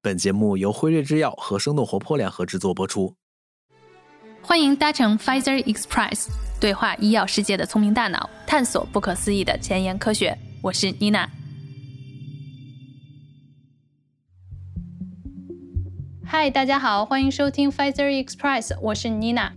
本节目由辉瑞制药和生动活泼联合制作播出。欢迎搭乘 Pfizer Express，对话医药世界的聪明大脑，探索不可思议的前沿科学。我是妮娜。嗨，大家好，欢迎收听 Pfizer Express，我是 Nina。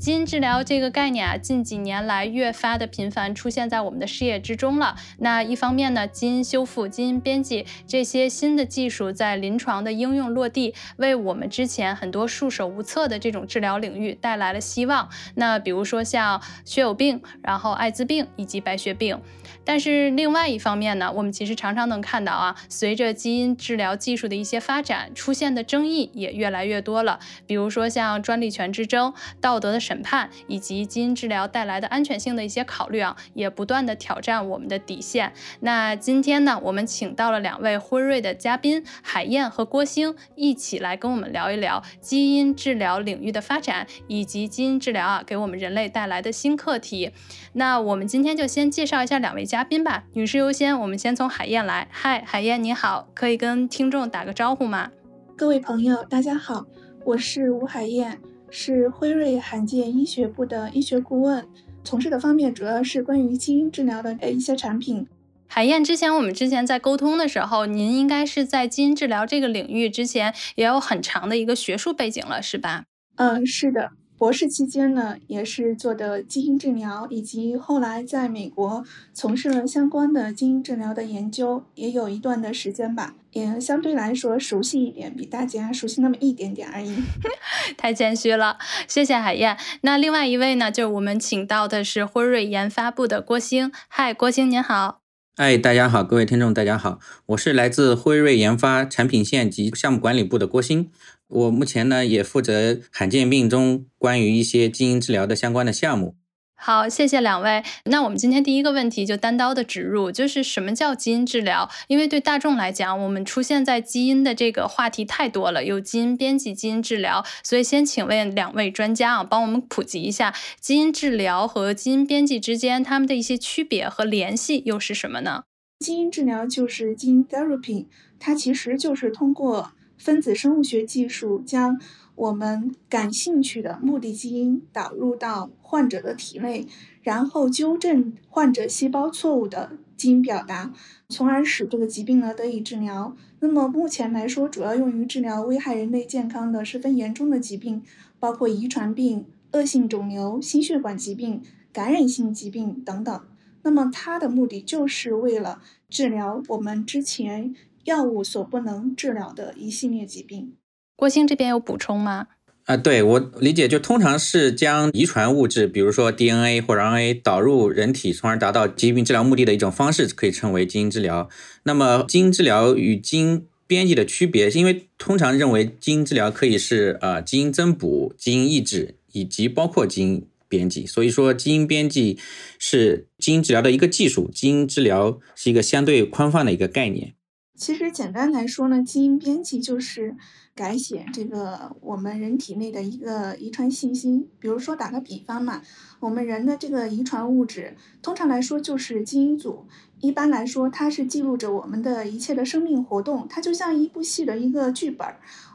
基因治疗这个概念啊，近几年来越发的频繁出现在我们的视野之中了。那一方面呢，基因修复、基因编辑这些新的技术在临床的应用落地，为我们之前很多束手无策的这种治疗领域带来了希望。那比如说像血友病，然后艾滋病以及白血病。但是另外一方面呢，我们其实常常能看到啊，随着基因治疗技术的一些发展，出现的争议也越来越多了。比如说像专利权之争、道德的。审判以及基因治疗带来的安全性的一些考虑啊，也不断的挑战我们的底线。那今天呢，我们请到了两位辉瑞的嘉宾海燕和郭星，一起来跟我们聊一聊基因治疗领域的发展，以及基因治疗啊给我们人类带来的新课题。那我们今天就先介绍一下两位嘉宾吧，女士优先，我们先从海燕来。嗨，海燕你好，可以跟听众打个招呼吗？各位朋友，大家好，我是吴海燕。是辉瑞罕见医学部的医学顾问，从事的方面主要是关于基因治疗的呃一些产品。海燕，之前我们之前在沟通的时候，您应该是在基因治疗这个领域之前也有很长的一个学术背景了，是吧？嗯，是的。博士期间呢，也是做的基因治疗，以及后来在美国从事了相关的基因治疗的研究，也有一段的时间吧，也相对来说熟悉一点，比大家熟悉那么一点点而已。太谦虚了，谢谢海燕。那另外一位呢，就是我们请到的是辉瑞研发部的郭星。嗨，郭星您好。嗨，大家好，各位听众大家好，我是来自辉瑞研发产品线及项目管理部的郭星。我目前呢也负责罕见病中关于一些基因治疗的相关的项目。好，谢谢两位。那我们今天第一个问题就单刀的植入，就是什么叫基因治疗？因为对大众来讲，我们出现在基因的这个话题太多了，有基因编辑、基因治疗，所以先请问两位专家啊，帮我们普及一下基因治疗和基因编辑之间它们的一些区别和联系又是什么呢？基因治疗就是基因 therapy，它其实就是通过。分子生物学技术将我们感兴趣的目的基因导入到患者的体内，然后纠正患者细胞错误的基因表达，从而使这个疾病呢得以治疗。那么目前来说，主要用于治疗危害人类健康的十分严重的疾病，包括遗传病、恶性肿瘤、心血管疾病、感染性疾病等等。那么它的目的就是为了治疗我们之前。药物所不能治疗的一系列疾病，郭鑫这边有补充吗？啊，对我理解，就通常是将遗传物质，比如说 DNA 或者 RNA 导入人体，从而达到疾病治疗目的的一种方式，可以称为基因治疗。那么，基因治疗与基因编辑的区别，是因为通常认为基因治疗可以是呃基因增补、基因抑制以及包括基因编辑，所以说基因编辑是基因治疗的一个技术，基因治疗是一个相对宽泛的一个概念。其实简单来说呢，基因编辑就是改写这个我们人体内的一个遗传信息。比如说打个比方嘛，我们人的这个遗传物质，通常来说就是基因组。一般来说，它是记录着我们的一切的生命活动，它就像一部戏的一个剧本。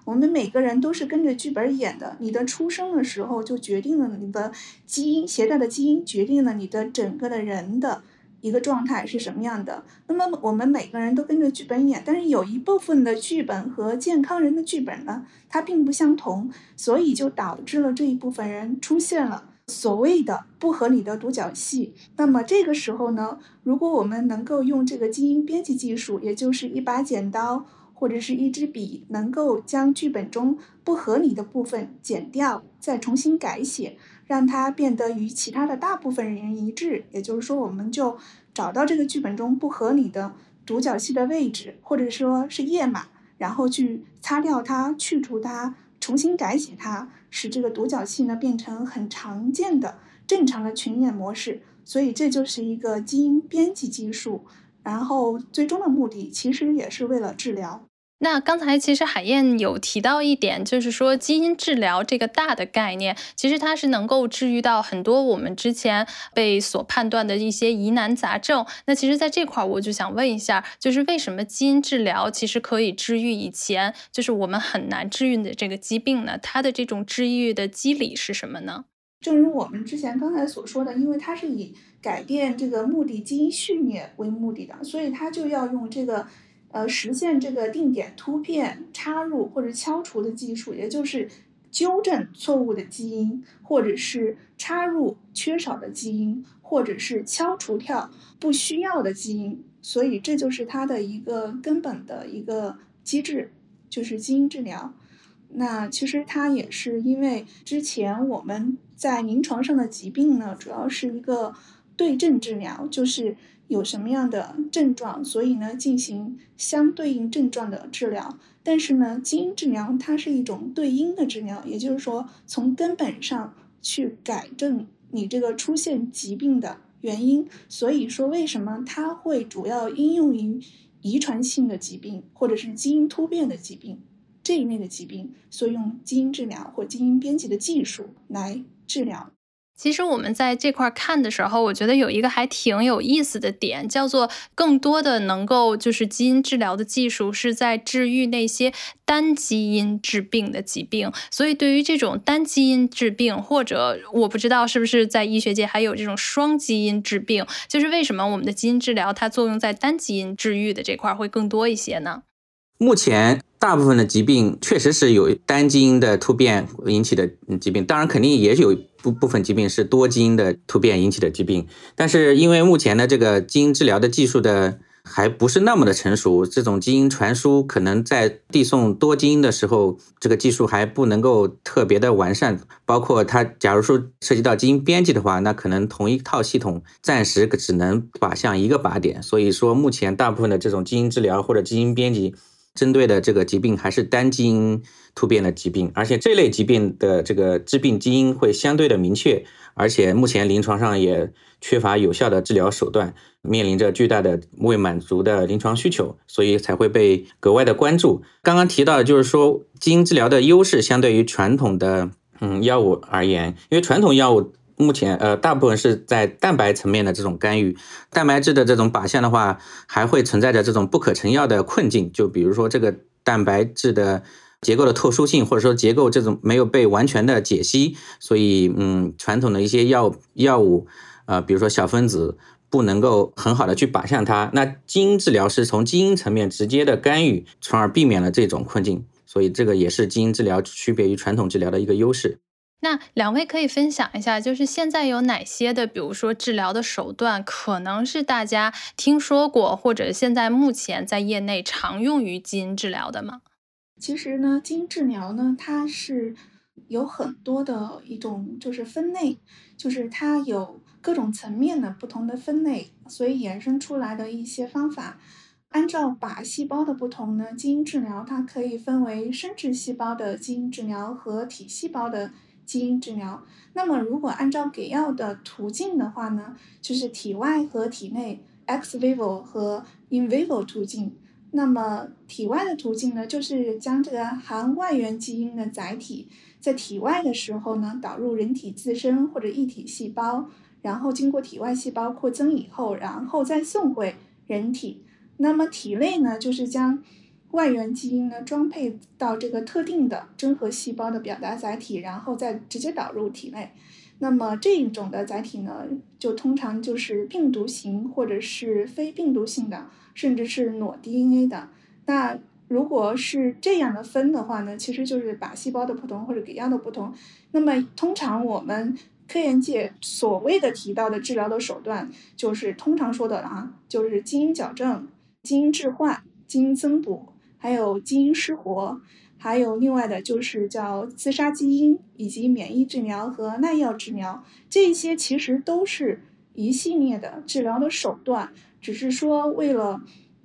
我们每个人都是跟着剧本演的。你的出生的时候就决定了你的基因携带的基因，决定了你的整个的人的。一个状态是什么样的？那么我们每个人都跟着剧本演，但是有一部分的剧本和健康人的剧本呢，它并不相同，所以就导致了这一部分人出现了所谓的不合理的独角戏。那么这个时候呢，如果我们能够用这个基因编辑技术，也就是一把剪刀或者是一支笔，能够将剧本中不合理的部分剪掉，再重新改写。让它变得与其他的大部分人一致，也就是说，我们就找到这个剧本中不合理的独角戏的位置，或者说是页码，然后去擦掉它、去除它、重新改写它，使这个独角戏呢变成很常见的正常的群演模式。所以这就是一个基因编辑技术，然后最终的目的其实也是为了治疗。那刚才其实海燕有提到一点，就是说基因治疗这个大的概念，其实它是能够治愈到很多我们之前被所判断的一些疑难杂症。那其实，在这块儿我就想问一下，就是为什么基因治疗其实可以治愈以前就是我们很难治愈的这个疾病呢？它的这种治愈的机理是什么呢？正如我们之前刚才所说的，因为它是以改变这个目的基因序列为目的的，所以它就要用这个。呃，实现这个定点突变、插入或者敲除的技术，也就是纠正错误的基因，或者是插入缺少的基因，或者是敲除掉不需要的基因。所以这就是它的一个根本的一个机制，就是基因治疗。那其实它也是因为之前我们在临床上的疾病呢，主要是一个对症治疗，就是。有什么样的症状，所以呢进行相对应症状的治疗。但是呢，基因治疗它是一种对因的治疗，也就是说从根本上去改正你这个出现疾病的原因。所以说，为什么它会主要应用于遗传性的疾病或者是基因突变的疾病这一类的疾病，所以用基因治疗或基因编辑的技术来治疗。其实我们在这块看的时候，我觉得有一个还挺有意思的点，叫做更多的能够就是基因治疗的技术是在治愈那些单基因致病的疾病。所以对于这种单基因致病，或者我不知道是不是在医学界还有这种双基因治病，就是为什么我们的基因治疗它作用在单基因治愈的这块会更多一些呢？目前大部分的疾病确实是有单基因的突变引起的疾病，当然肯定也有部部分疾病是多基因的突变引起的疾病。但是因为目前的这个基因治疗的技术的还不是那么的成熟，这种基因传输可能在递送多基因的时候，这个技术还不能够特别的完善。包括它，假如说涉及到基因编辑的话，那可能同一套系统暂时只能靶向一个靶点。所以说，目前大部分的这种基因治疗或者基因编辑。针对的这个疾病还是单基因突变的疾病，而且这类疾病的这个致病基因会相对的明确，而且目前临床上也缺乏有效的治疗手段，面临着巨大的未满足的临床需求，所以才会被格外的关注。刚刚提到的就是说基因治疗的优势相对于传统的嗯药物而言，因为传统药物。目前，呃，大部分是在蛋白层面的这种干预，蛋白质的这种靶向的话，还会存在着这种不可成药的困境。就比如说这个蛋白质的结构的特殊性，或者说结构这种没有被完全的解析，所以，嗯，传统的一些药药物，呃，比如说小分子不能够很好的去靶向它。那基因治疗是从基因层面直接的干预，从而避免了这种困境。所以，这个也是基因治疗区别于传统治疗的一个优势。那两位可以分享一下，就是现在有哪些的，比如说治疗的手段，可能是大家听说过，或者现在目前在业内常用于基因治疗的吗？其实呢，基因治疗呢，它是有很多的一种就是分类，就是它有各种层面的不同的分类，所以衍生出来的一些方法，按照靶细胞的不同呢，基因治疗它可以分为生殖细胞的基因治疗和体细胞的。基因治疗，那么如果按照给药的途径的话呢，就是体外和体内 （ex vivo 和 in vivo） 途径。那么体外的途径呢，就是将这个含外源基因的载体在体外的时候呢，导入人体自身或者异体细胞，然后经过体外细胞扩增以后，然后再送回人体。那么体内呢，就是将外源基因呢装配到这个特定的真核细胞的表达载体，然后再直接导入体内。那么这一种的载体呢，就通常就是病毒型或者是非病毒性的，甚至是裸 DNA 的。那如果是这样的分的话呢，其实就是靶细胞的不同或者给药的不同。那么通常我们科研界所谓的提到的治疗的手段，就是通常说的啊，就是基因矫正、基因置换、基因增补。还有基因失活，还有另外的就是叫自杀基因，以及免疫治疗和耐药治疗，这些其实都是一系列的治疗的手段，只是说为了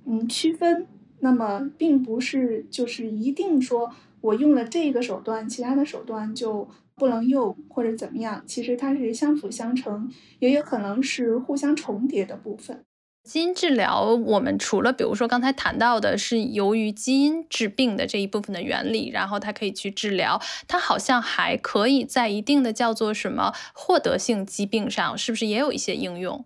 嗯区分，那么并不是就是一定说我用了这个手段，其他的手段就不能用或者怎么样，其实它是相辅相成，也有可能是互相重叠的部分。基因治疗，我们除了比如说刚才谈到的是由于基因治病的这一部分的原理，然后它可以去治疗，它好像还可以在一定的叫做什么获得性疾病上，是不是也有一些应用？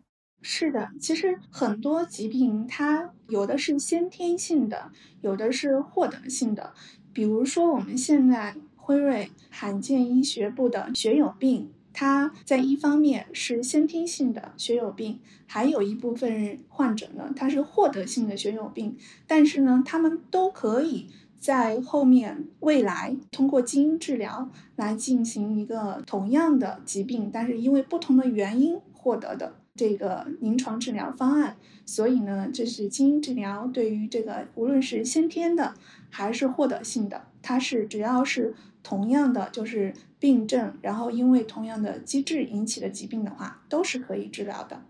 是的，其实很多疾病它有的是先天性的，有的是获得性的。比如说我们现在辉瑞罕见医学部的血友病。它在一方面是先天性的血友病，还有一部分患者呢，他是获得性的血友病，但是呢，他们都可以在后面未来通过基因治疗来进行一个同样的疾病，但是因为不同的原因获得的这个临床治疗方案，所以呢，这是基因治疗对于这个无论是先天的还是获得性的，它是只要是。同样的就是病症，然后因为同样的机制引起的疾病的话，都是可以治疗的。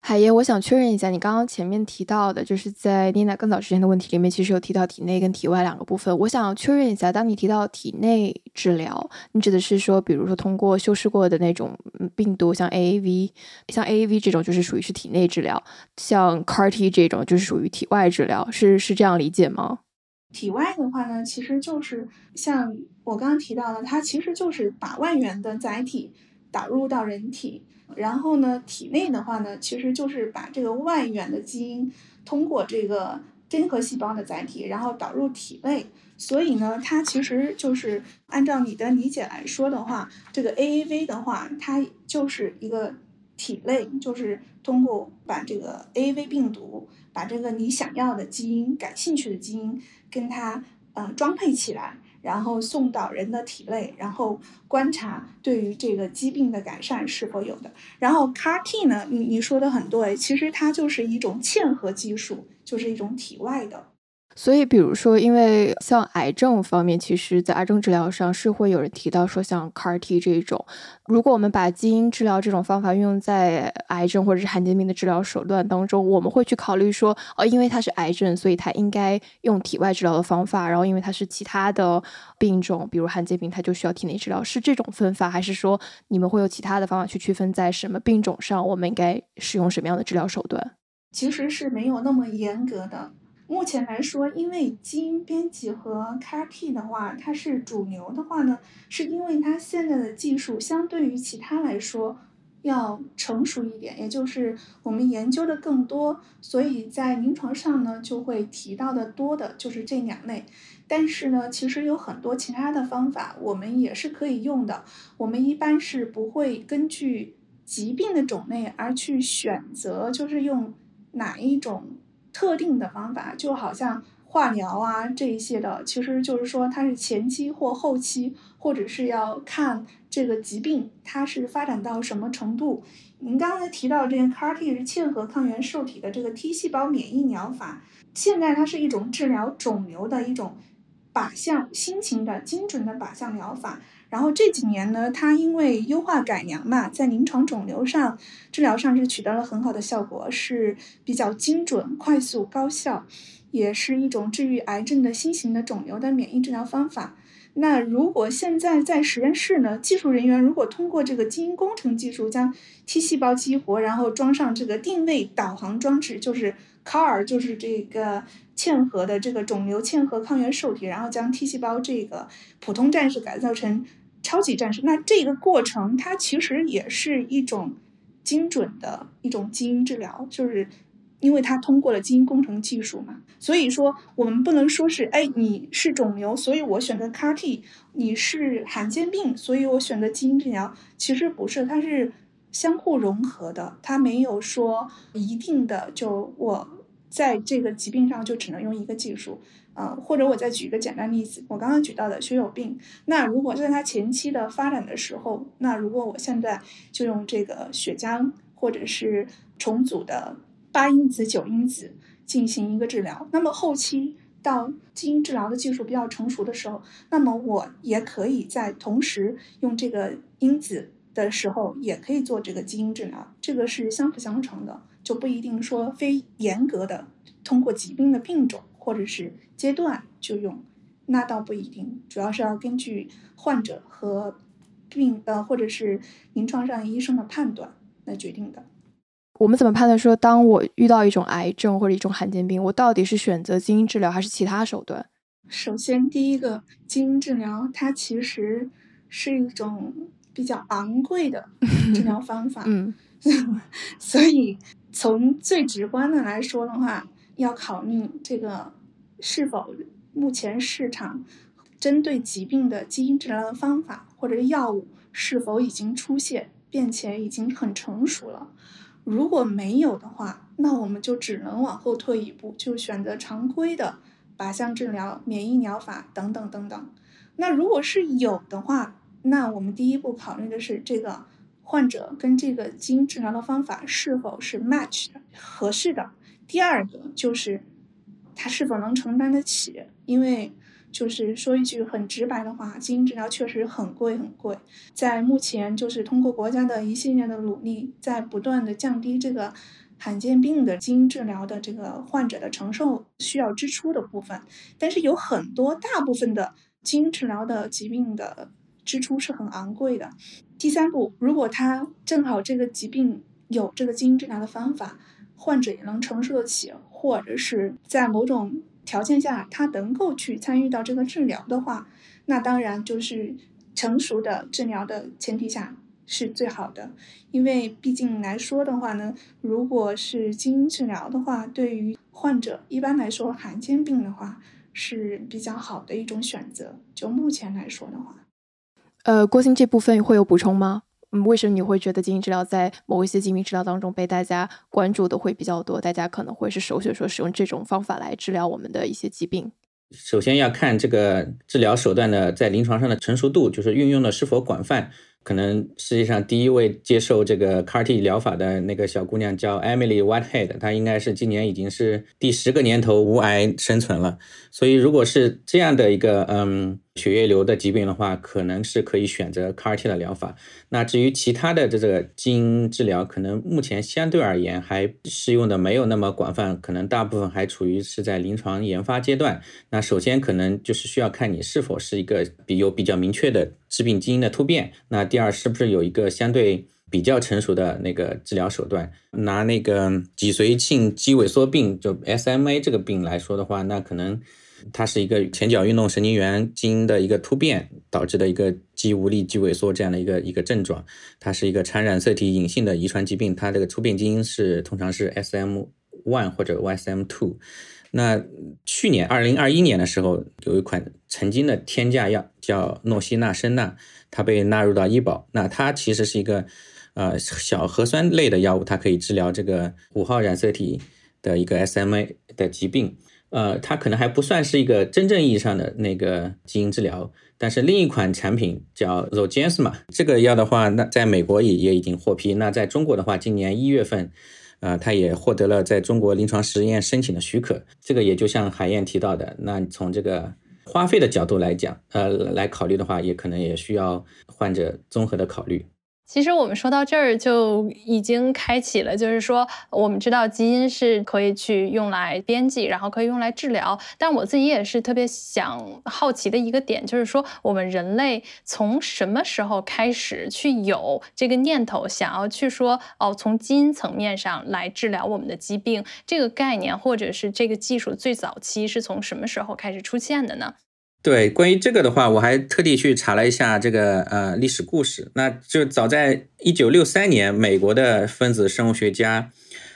海爷，我想确认一下，你刚刚前面提到的，就是在妮娜更早之前的问题里面，其实有提到体内跟体外两个部分。我想确认一下，当你提到体内治疗，你指的是说，比如说通过修饰过的那种病毒，像 AAV，像 AAV 这种就是属于是体内治疗，像 CAR-T 这种就是属于体外治疗，是是这样理解吗？体外的话呢，其实就是像我刚刚提到的，它其实就是把外源的载体导入到人体，然后呢，体内的话呢，其实就是把这个外源的基因通过这个真核细胞的载体，然后导入体内。所以呢，它其实就是按照你的理解来说的话，这个 AAV 的话，它就是一个体内，就是通过把这个 AAV 病毒，把这个你想要的基因、感兴趣的基因。跟它呃装配起来，然后送到人的体内，然后观察对于这个疾病的改善是否有的。然后 CAR T 呢，你你说的很对，其实它就是一种嵌合技术，就是一种体外的。所以，比如说，因为像癌症方面，其实，在癌症治疗上是会有人提到说，像 CAR T 这种，如果我们把基因治疗这种方法运用在癌症或者是罕见病的治疗手段当中，我们会去考虑说，哦，因为它是癌症，所以它应该用体外治疗的方法；然后，因为它是其他的病种，比如罕见病，它就需要体内治疗，是这种分法，还是说你们会有其他的方法去区分在什么病种上，我们应该使用什么样的治疗手段？其实是没有那么严格的。目前来说，因为基因编辑和 CAR-T 的话，它是主流的话呢，是因为它现在的技术相对于其他来说要成熟一点，也就是我们研究的更多，所以在临床上呢就会提到的多的就是这两类。但是呢，其实有很多其他的方法，我们也是可以用的。我们一般是不会根据疾病的种类而去选择，就是用哪一种。特定的方法，就好像化疗啊这一些的，其实就是说它是前期或后期，或者是要看这个疾病它是发展到什么程度。您刚才提到这个 CAR-T 是嵌合抗原受体的这个 T 细胞免疫疗法，现在它是一种治疗肿瘤的一种靶向新型的精准的靶向疗法。然后这几年呢，它因为优化改良嘛，在临床肿瘤上治疗上是取得了很好的效果，是比较精准、快速、高效，也是一种治愈癌症的新型的肿瘤的免疫治疗方法。那如果现在在实验室呢，技术人员如果通过这个基因工程技术将 T 细胞激活，然后装上这个定位导航装置，就是 CAR，就是这个。嵌合的这个肿瘤嵌合抗原受体，然后将 T 细胞这个普通战士改造成超级战士，那这个过程它其实也是一种精准的一种基因治疗，就是因为它通过了基因工程技术嘛。所以说我们不能说是哎你是肿瘤，所以我选择 CAR-T；你是罕见病，所以我选择基因治疗。其实不是，它是相互融合的，它没有说一定的就我。在这个疾病上就只能用一个技术，啊，或者我再举一个简单例子，我刚刚举到的血友病，那如果在它前期的发展的时候，那如果我现在就用这个血浆或者是重组的八因子、九因子进行一个治疗，那么后期到基因治疗的技术比较成熟的时候，那么我也可以在同时用这个因子的时候，也可以做这个基因治疗，这个是相辅相成的。就不一定说非严格的通过疾病的病种或者是阶段就用，那倒不一定，主要是要根据患者和病呃或者是临床上医生的判断来决定的。我们怎么判断说，当我遇到一种癌症或者一种罕见病，我到底是选择基因治疗还是其他手段？首先，第一个基因治疗，它其实是一种比较昂贵的治疗方法。嗯，所以从最直观的来说的话，要考虑这个是否目前市场针对疾病的基因治疗的方法或者药物是否已经出现，并且已经很成熟了。如果没有的话，那我们就只能往后退一步，就选择常规的靶向治疗、免疫疗法等等等等。那如果是有的话，那我们第一步考虑的是这个患者跟这个基因治疗的方法是否是 match 的、合适的。第二个就是他是否能承担得起，因为。就是说一句很直白的话，基因治疗确实很贵很贵。在目前，就是通过国家的一系列的努力，在不断的降低这个罕见病的基因治疗的这个患者的承受需要支出的部分。但是有很多大部分的基因治疗的疾病的支出是很昂贵的。第三步，如果他正好这个疾病有这个基因治疗的方法，患者也能承受得起，或者是在某种。条件下，他能够去参与到这个治疗的话，那当然就是成熟的治疗的前提下是最好的。因为毕竟来说的话呢，如果是基因治疗的话，对于患者一般来说罕见病的话是比较好的一种选择。就目前来说的话，呃，郭鑫这部分会有补充吗？嗯，为什么你会觉得基因治疗在某一些疾病治疗当中被大家关注的会比较多？大家可能会是首选说使用这种方法来治疗我们的一些疾病。首先要看这个治疗手段的在临床上的成熟度，就是运用的是否广泛。可能世界上第一位接受这个 CAR-T 疗法的那个小姑娘叫 Emily Whitehead，她应该是今年已经是第十个年头无癌生存了。所以，如果是这样的一个嗯。血液瘤的疾病的话，可能是可以选择 CAR-T 的疗法。那至于其他的这个基因治疗，可能目前相对而言还适用的没有那么广泛，可能大部分还处于是在临床研发阶段。那首先可能就是需要看你是否是一个比有比较明确的致病基因的突变。那第二，是不是有一个相对比较成熟的那个治疗手段？拿那个脊髓性肌萎缩病，就 SMA 这个病来说的话，那可能。它是一个前脚运动神经元基因的一个突变导致的一个肌无力、肌萎缩这样的一个一个症状。它是一个产染色体隐性的遗传疾病，它这个突变基因是通常是 SM1 或者 YSM2。那去年二零二一年的时候，有一款曾经的天价药叫诺西那生钠，它被纳入到医保。那它其实是一个呃小核酸类的药物，它可以治疗这个五号染色体的一个 SMA 的疾病。呃，它可能还不算是一个真正意义上的那个基因治疗，但是另一款产品叫 Zogensma 这个药的话，那在美国也也已经获批。那在中国的话，今年一月份，呃，它也获得了在中国临床实验申请的许可。这个也就像海燕提到的，那从这个花费的角度来讲，呃，来考虑的话，也可能也需要患者综合的考虑。其实我们说到这儿就已经开启了，就是说我们知道基因是可以去用来编辑，然后可以用来治疗。但我自己也是特别想好奇的一个点，就是说我们人类从什么时候开始去有这个念头，想要去说哦，从基因层面上来治疗我们的疾病，这个概念或者是这个技术最早期是从什么时候开始出现的呢？对，关于这个的话，我还特地去查了一下这个呃历史故事。那就早在一九六三年，美国的分子生物学家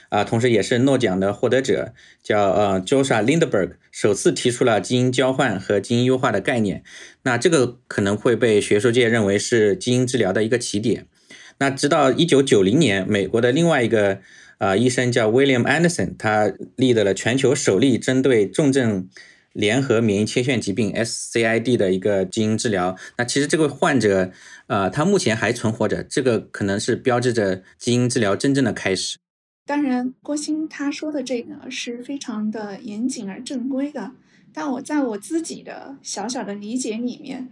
啊，同时也是诺奖的获得者，叫呃 Joshua Lindberg，首次提出了基因交换和基因优化的概念。那这个可能会被学术界认为是基因治疗的一个起点。那直到一九九零年，美国的另外一个呃医生叫 William Anderson，他立得了全球首例针对重症。联合免疫缺陷疾病 （SCID） 的一个基因治疗，那其实这个患者，呃，他目前还存活着，这个可能是标志着基因治疗真正的开始。当然，郭鑫他说的这个是非常的严谨而正规的，但我在我自己的小小的理解里面，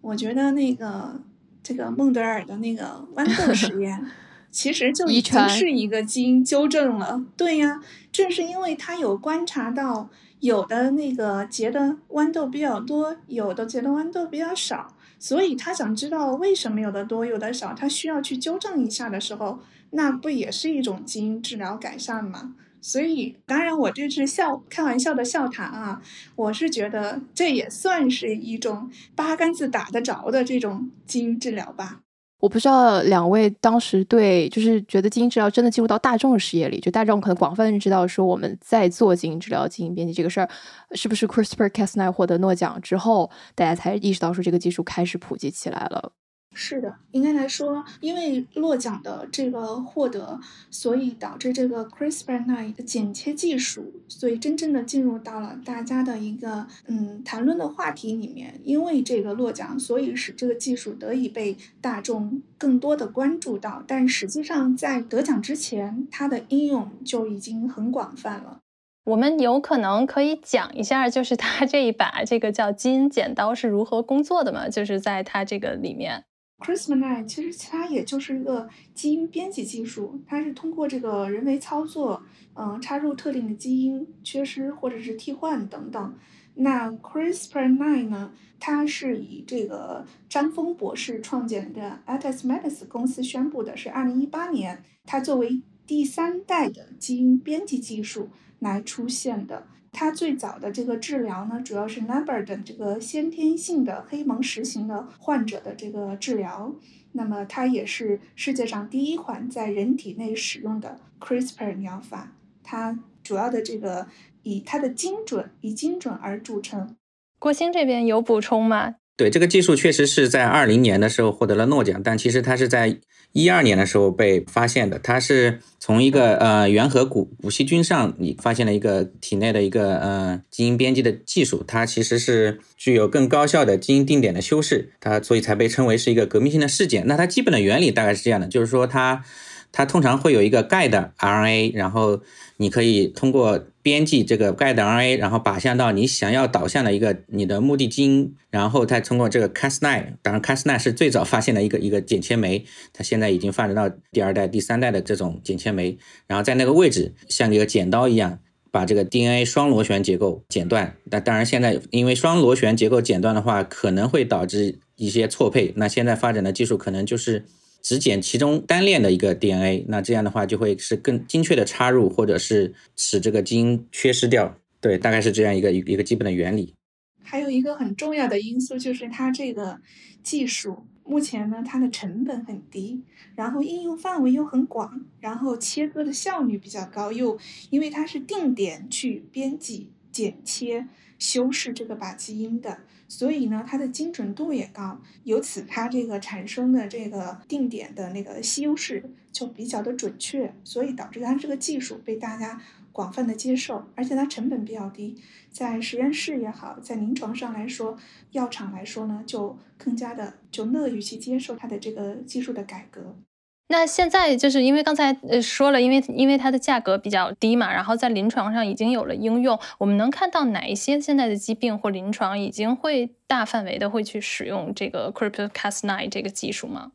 我觉得那个这个孟德尔的那个豌豆实验，其实就已经是一个基因纠正了。对呀，正是因为他有观察到。有的那个结的豌豆比较多，有的结的豌豆比较少，所以他想知道为什么有的多，有的少，他需要去纠正一下的时候，那不也是一种基因治疗改善吗？所以，当然我这是笑开玩笑的笑谈啊，我是觉得这也算是一种八竿子打得着的这种基因治疗吧。我不知道两位当时对，就是觉得基因治疗真的进入到大众的视野里，就大众可能广泛认知到说我们在做基因治疗、基因编辑这个事儿，是不是 CRISPR-Cas9 获得诺奖之后，大家才意识到说这个技术开始普及起来了？是的，应该来说，因为落奖的这个获得，所以导致这个 CRISPR-9 的剪切技术，所以真正的进入到了大家的一个嗯谈论的话题里面。因为这个落奖，所以使这个技术得以被大众更多的关注到。但实际上，在得奖之前，它的应用就已经很广泛了。我们有可能可以讲一下，就是它这一把这个叫基因剪刀是如何工作的吗？就是在它这个里面。CRISPR-9 其实它也就是一个基因编辑技术，它是通过这个人为操作，嗯，插入特定的基因缺失或者是替换等等。那 CRISPR-9 呢，它是以这个张峰博士创建的 Atosmetis 公司宣布的，是二零一八年，它作为第三代的基因编辑技术来出现的。它最早的这个治疗呢，主要是 Number 的这个先天性的黑蒙实型的患者的这个治疗。那么它也是世界上第一款在人体内使用的 CRISPR 疗法。它主要的这个以它的精准，以精准而著称。郭鑫这边有补充吗？对这个技术确实是在二零年的时候获得了诺奖，但其实它是在一二年的时候被发现的。它是从一个呃原核骨骨细菌上，你发现了一个体内的一个呃基因编辑的技术，它其实是具有更高效的基因定点的修饰，它所以才被称为是一个革命性的事件。那它基本的原理大概是这样的，就是说它它通常会有一个钙的 RNA，然后你可以通过编辑这个 guide RNA，然后靶向到你想要导向的一个你的目的基因，然后再通过这个 Cas9，当然 Cas9 是最早发现的一个一个剪切酶，它现在已经发展到第二代、第三代的这种剪切酶，然后在那个位置像一个剪刀一样，把这个 DNA 双螺旋结构剪断。那当然现在因为双螺旋结构剪断的话，可能会导致一些错配，那现在发展的技术可能就是。只剪其中单链的一个 DNA，那这样的话就会是更精确的插入，或者是使这个基因缺失掉。对，大概是这样一个一一个基本的原理。还有一个很重要的因素就是它这个技术目前呢，它的成本很低，然后应用范围又很广，然后切割的效率比较高，又因为它是定点去编辑、剪切、修饰这个靶基因的。所以呢，它的精准度也高，由此它这个产生的这个定点的那个修饰就比较的准确，所以导致它这个技术被大家广泛的接受，而且它成本比较低，在实验室也好，在临床上来说，药厂来说呢，就更加的就乐于去接受它的这个技术的改革。那现在就是因为刚才呃说了，因为因为它的价格比较低嘛，然后在临床上已经有了应用。我们能看到哪一些现在的疾病或临床已经会大范围的会去使用这个 CRISPR-Cas9 这个技术吗？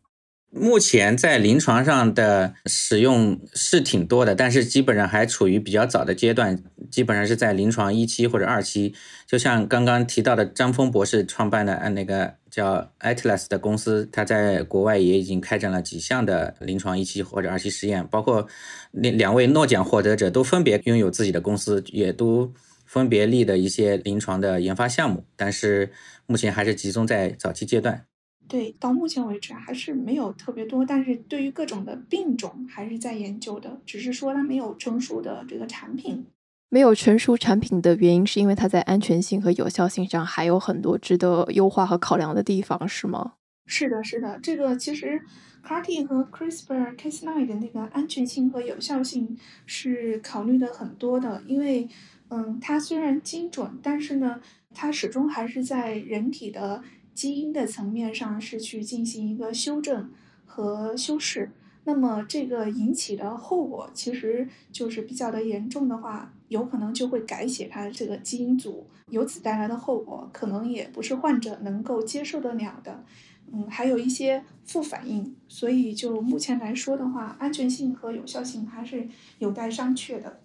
目前在临床上的使用是挺多的，但是基本上还处于比较早的阶段，基本上是在临床一期或者二期。就像刚刚提到的张峰博士创办的按那个叫 Atlas 的公司，他在国外也已经开展了几项的临床一期或者二期实验，包括那两位诺奖获得者都分别拥有自己的公司，也都分别立的一些临床的研发项目，但是目前还是集中在早期阶段。对，到目前为止还是没有特别多，但是对于各种的病种还是在研究的，只是说它没有成熟的这个产品。没有成熟产品的原因是因为它在安全性和有效性上还有很多值得优化和考量的地方，是吗？是的，是的，这个其实 CAR-T 和 CRISPR-Cas9 的那个安全性和有效性是考虑的很多的，因为嗯，它虽然精准，但是呢，它始终还是在人体的。基因的层面上是去进行一个修正和修饰，那么这个引起的后果其实就是比较的严重的话，有可能就会改写它的这个基因组，由此带来的后果可能也不是患者能够接受得了的，嗯，还有一些副反应，所以就目前来说的话，安全性和有效性还是有待商榷的。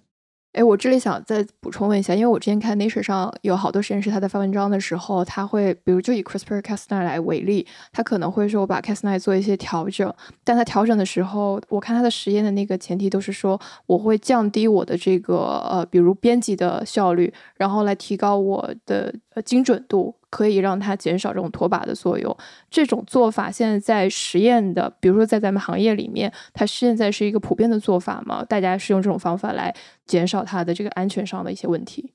哎，我这里想再补充问一下，因为我之前看 Nature 上有好多实验室，他在发文章的时候，他会比如就以 CRISPR-Cas9 来为例，他可能会说我把 Cas9 做一些调整，但他调整的时候，我看他的实验的那个前提都是说我会降低我的这个呃，比如编辑的效率，然后来提高我的呃精准度。可以让它减少这种拖把的作用。这种做法现在在实验的，比如说在咱们行业里面，它现在是一个普遍的做法嘛？大家是用这种方法来减少它的这个安全上的一些问题？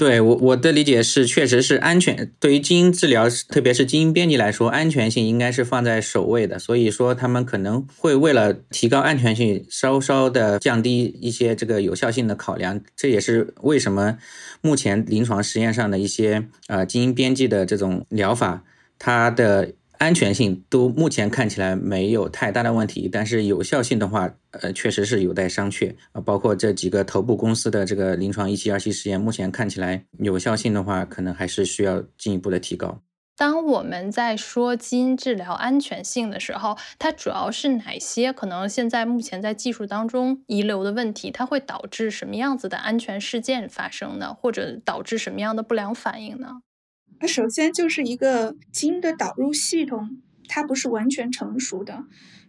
对我我的理解是，确实是安全。对于基因治疗，特别是基因编辑来说，安全性应该是放在首位的。所以说，他们可能会为了提高安全性，稍稍的降低一些这个有效性的考量。这也是为什么目前临床实验上的一些呃基因编辑的这种疗法，它的。安全性都目前看起来没有太大的问题，但是有效性的话，呃，确实是有待商榷啊。包括这几个头部公司的这个临床一期、二期实验，目前看起来有效性的话，可能还是需要进一步的提高。当我们在说基因治疗安全性的时候，它主要是哪些可能现在目前在技术当中遗留的问题？它会导致什么样子的安全事件发生呢？或者导致什么样的不良反应呢？那首先就是一个基因的导入系统，它不是完全成熟的，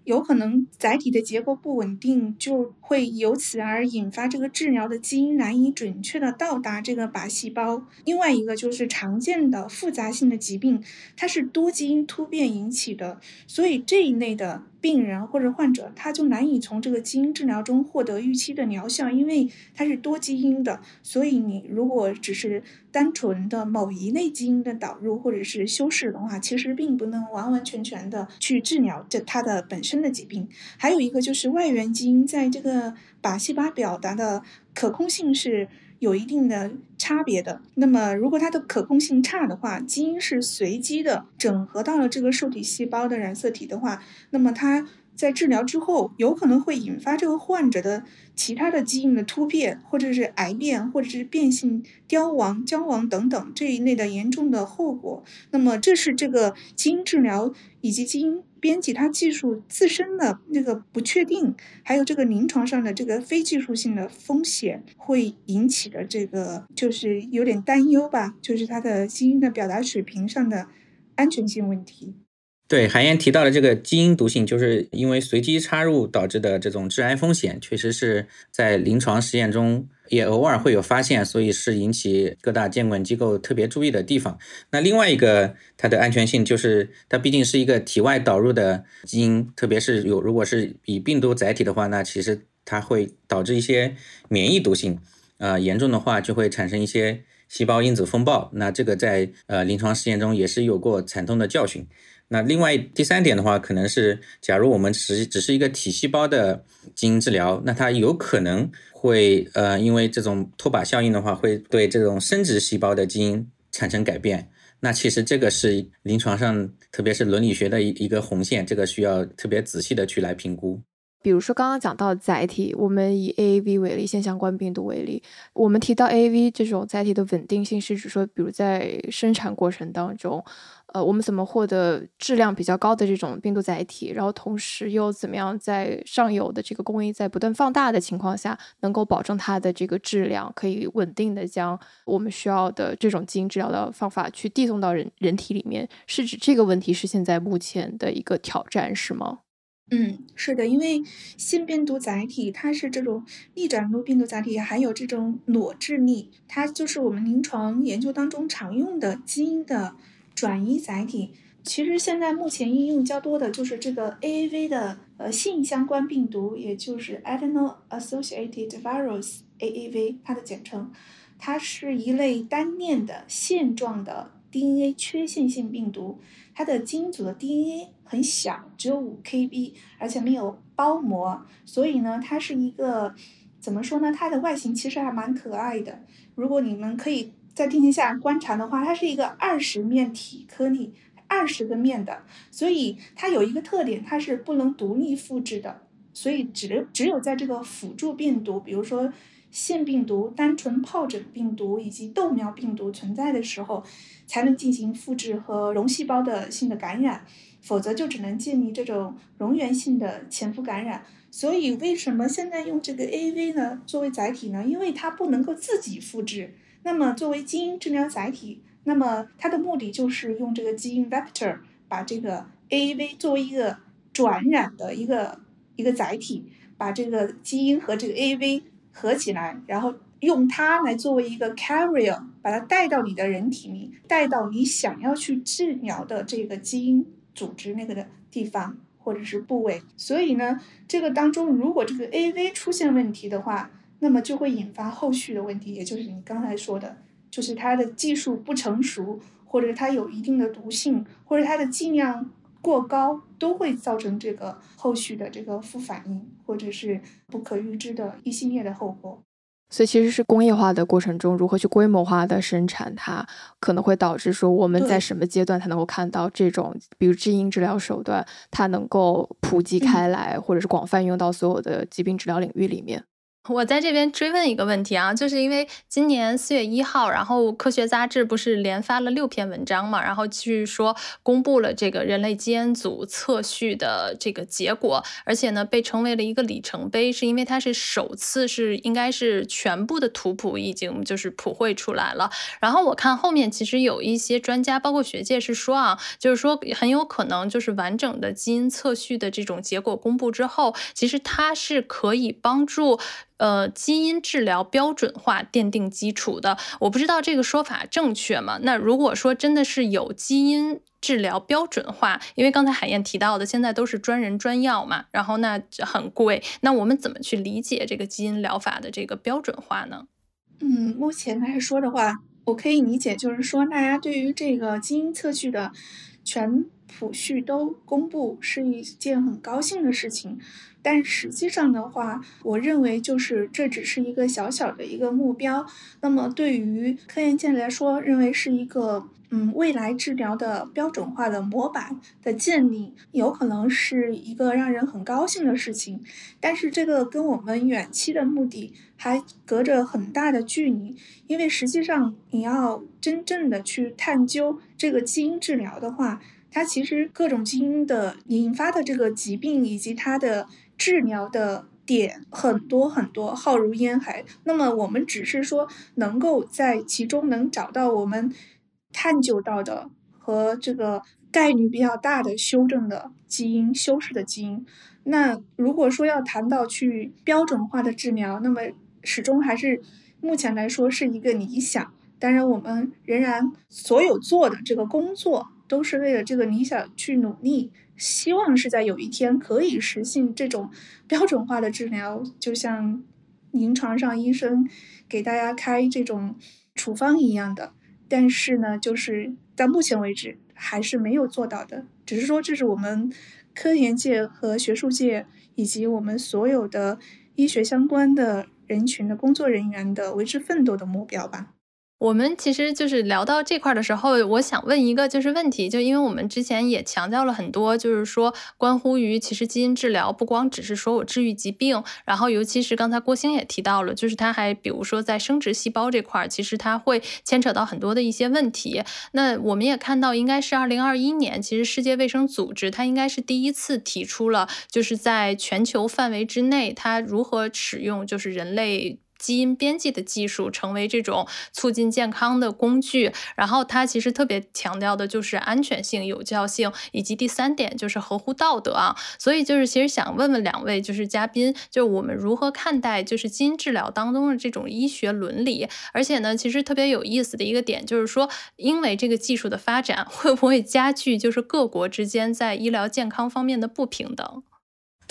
有可能载体的结构不稳定，就会由此而引发这个治疗的基因难以准确的到达这个靶细胞。另外一个就是常见的复杂性的疾病，它是多基因突变引起的，所以这一类的。病人或者患者，他就难以从这个基因治疗中获得预期的疗效，因为它是多基因的。所以你如果只是单纯的某一类基因的导入或者是修饰的话，其实并不能完完全全的去治疗这它的本身的疾病。还有一个就是外源基因在这个靶细胞表达的可控性是。有一定的差别的。那么，如果它的可控性差的话，基因是随机的整合到了这个受体细胞的染色体的话，那么它在治疗之后，有可能会引发这个患者的其他的基因的突变，或者是癌变，或者是变性、凋亡、凋亡等等这一类的严重的后果。那么，这是这个基因治疗以及基因。编辑它技术自身的那个不确定，还有这个临床上的这个非技术性的风险，会引起的这个就是有点担忧吧，就是它的基因的表达水平上的安全性问题。对，韩岩提到的这个基因毒性，就是因为随机插入导致的这种致癌风险，确实是在临床实验中也偶尔会有发现，所以是引起各大监管机构特别注意的地方。那另外一个它的安全性，就是它毕竟是一个体外导入的基因，特别是有如果是以病毒载体的话，那其实它会导致一些免疫毒性，呃，严重的话就会产生一些细胞因子风暴。那这个在呃临床实验中也是有过惨痛的教训。那另外第三点的话，可能是假如我们只只是一个体细胞的基因治疗，那它有可能会呃，因为这种拖把效应的话，会对这种生殖细胞的基因产生改变。那其实这个是临床上，特别是伦理学的一一个红线，这个需要特别仔细的去来评估。比如说刚刚讲到载体，我们以 AAV 为例，腺相关病毒为例，我们提到 AAV 这种载体的稳定性，是指说，比如在生产过程当中。呃，我们怎么获得质量比较高的这种病毒载体？然后同时又怎么样在上游的这个工艺在不断放大的情况下，能够保证它的这个质量可以稳定的将我们需要的这种基因治疗的方法去递送到人人体里面？是指这个问题是现在目前的一个挑战是吗？嗯，是的，因为新病毒载体它是这种逆转录病毒载体，还有这种裸质粒，它就是我们临床研究当中常用的基因的。转移载体，其实现在目前应用较多的就是这个 AAV 的呃性相关病毒，也就是 Adeno-associated virus（AAV） 它的简称。它是一类单链的线状的 DNA 缺陷性病毒，它的基因组的 DNA 很小，只有五 KB，而且没有包膜，所以呢，它是一个怎么说呢？它的外形其实还蛮可爱的。如果你们可以。在定睛下观察的话，它是一个二十面体颗粒，二十个面的，所以它有一个特点，它是不能独立复制的，所以只只有在这个辅助病毒，比如说腺病毒、单纯疱疹病毒以及豆苗病毒存在的时候，才能进行复制和溶细胞的性的感染，否则就只能建立这种溶源性的潜伏感染。所以，为什么现在用这个 AAV 呢作为载体呢？因为它不能够自己复制。那么，作为基因治疗载体，那么它的目的就是用这个基因 vector 把这个 AAV 作为一个转染的一个一个载体，把这个基因和这个 AAV。合起来，然后用它来作为一个 carrier，把它带到你的人体里，带到你想要去治疗的这个基因组织那个的地方或者是部位。所以呢，这个当中如果这个 AV 出现问题的话，那么就会引发后续的问题，也就是你刚才说的，就是它的技术不成熟，或者它有一定的毒性，或者它的剂量。过高都会造成这个后续的这个副反应，或者是不可预知的一系列的后果。所以其实是工业化的过程中，如何去规模化的生产它，可能会导致说我们在什么阶段才能够看到这种，比如基因治疗手段，它能够普及开来，或者是广泛用到所有的疾病治疗领域里面。我在这边追问一个问题啊，就是因为今年四月一号，然后科学杂志不是连发了六篇文章嘛，然后据说公布了这个人类基因组测序的这个结果，而且呢被称为了一个里程碑，是因为它是首次是应该是全部的图谱已经就是普惠出来了。然后我看后面其实有一些专家，包括学界是说啊，就是说很有可能就是完整的基因测序的这种结果公布之后，其实它是可以帮助。呃，基因治疗标准化奠定基础的，我不知道这个说法正确吗？那如果说真的是有基因治疗标准化，因为刚才海燕提到的，现在都是专人专药嘛，然后那很贵，那我们怎么去理解这个基因疗法的这个标准化呢？嗯，目前来说的话，我可以理解，就是说大家对于这个基因测序的全谱序都公布是一件很高兴的事情。但实际上的话，我认为就是这只是一个小小的一个目标。那么对于科研界来说，认为是一个嗯未来治疗的标准化的模板的建立，有可能是一个让人很高兴的事情。但是这个跟我们远期的目的还隔着很大的距离，因为实际上你要真正的去探究这个基因治疗的话，它其实各种基因的引发的这个疾病以及它的。治疗的点很多很多，浩如烟海。那么我们只是说能够在其中能找到我们探究到的和这个概率比较大的修正的基因、修饰的基因。那如果说要谈到去标准化的治疗，那么始终还是目前来说是一个理想。当然，我们仍然所有做的这个工作都是为了这个理想去努力。希望是在有一天可以实现这种 标准化的治疗，就像临床上医生给大家开这种处方一样的。但是呢，就是到目前为止还是没有做到的。只是说，这是我们科研界和学术界以及我们所有的医学相关的人群的工作人员的为之奋斗的目标吧。我们其实就是聊到这块的时候，我想问一个就是问题，就因为我们之前也强调了很多，就是说关乎于其实基因治疗不光只是说我治愈疾病，然后尤其是刚才郭星也提到了，就是它还比如说在生殖细胞这块，其实它会牵扯到很多的一些问题。那我们也看到，应该是二零二一年，其实世界卫生组织它应该是第一次提出了，就是在全球范围之内，它如何使用就是人类。基因编辑的技术成为这种促进健康的工具，然后它其实特别强调的就是安全性、有效性，以及第三点就是合乎道德啊。所以就是其实想问问两位就是嘉宾，就是我们如何看待就是基因治疗当中的这种医学伦理？而且呢，其实特别有意思的一个点就是说，因为这个技术的发展，会不会加剧就是各国之间在医疗健康方面的不平等？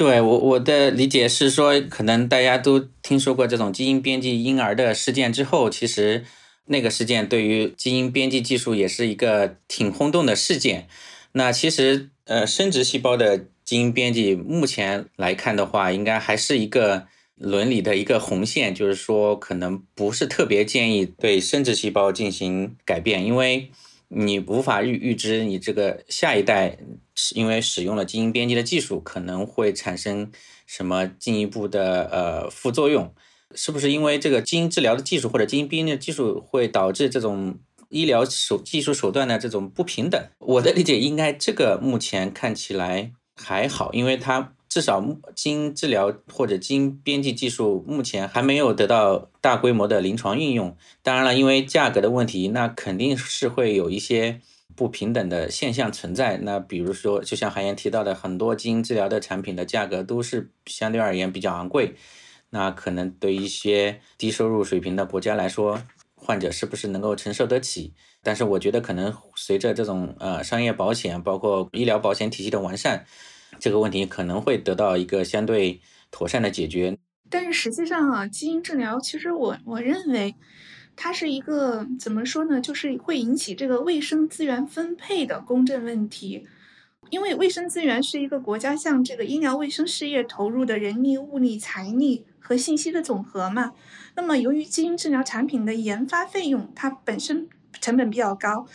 对我我的理解是说，可能大家都听说过这种基因编辑婴儿的事件之后，其实那个事件对于基因编辑技术也是一个挺轰动的事件。那其实呃，生殖细胞的基因编辑目前来看的话，应该还是一个伦理的一个红线，就是说可能不是特别建议对生殖细胞进行改变，因为。你无法预预知你这个下一代，因为使用了基因编辑的技术，可能会产生什么进一步的呃副作用。是不是因为这个基因治疗的技术或者基因编辑技术会导致这种医疗手技术手段的这种不平等？我的理解应该这个目前看起来还好，因为它至少基因治疗或者基因编辑技术目前还没有得到大规模的临床应用。当然了，因为价格的问题，那肯定是会有一些不平等的现象存在。那比如说，就像韩岩提到的，很多基因治疗的产品的价格都是相对而言比较昂贵。那可能对一些低收入水平的国家来说，患者是不是能够承受得起？但是我觉得可能随着这种呃商业保险，包括医疗保险体系的完善，这个问题可能会得到一个相对妥善的解决。但是实际上啊，基因治疗其实我我认为，它是一个怎么说呢？就是会引起这个卫生资源分配的公正问题。因为卫生资源是一个国家向这个医疗卫生事业投入的人力、物力、财力和信息的总和嘛。那么，由于基因治疗产品的研发费用它本身成本比较高，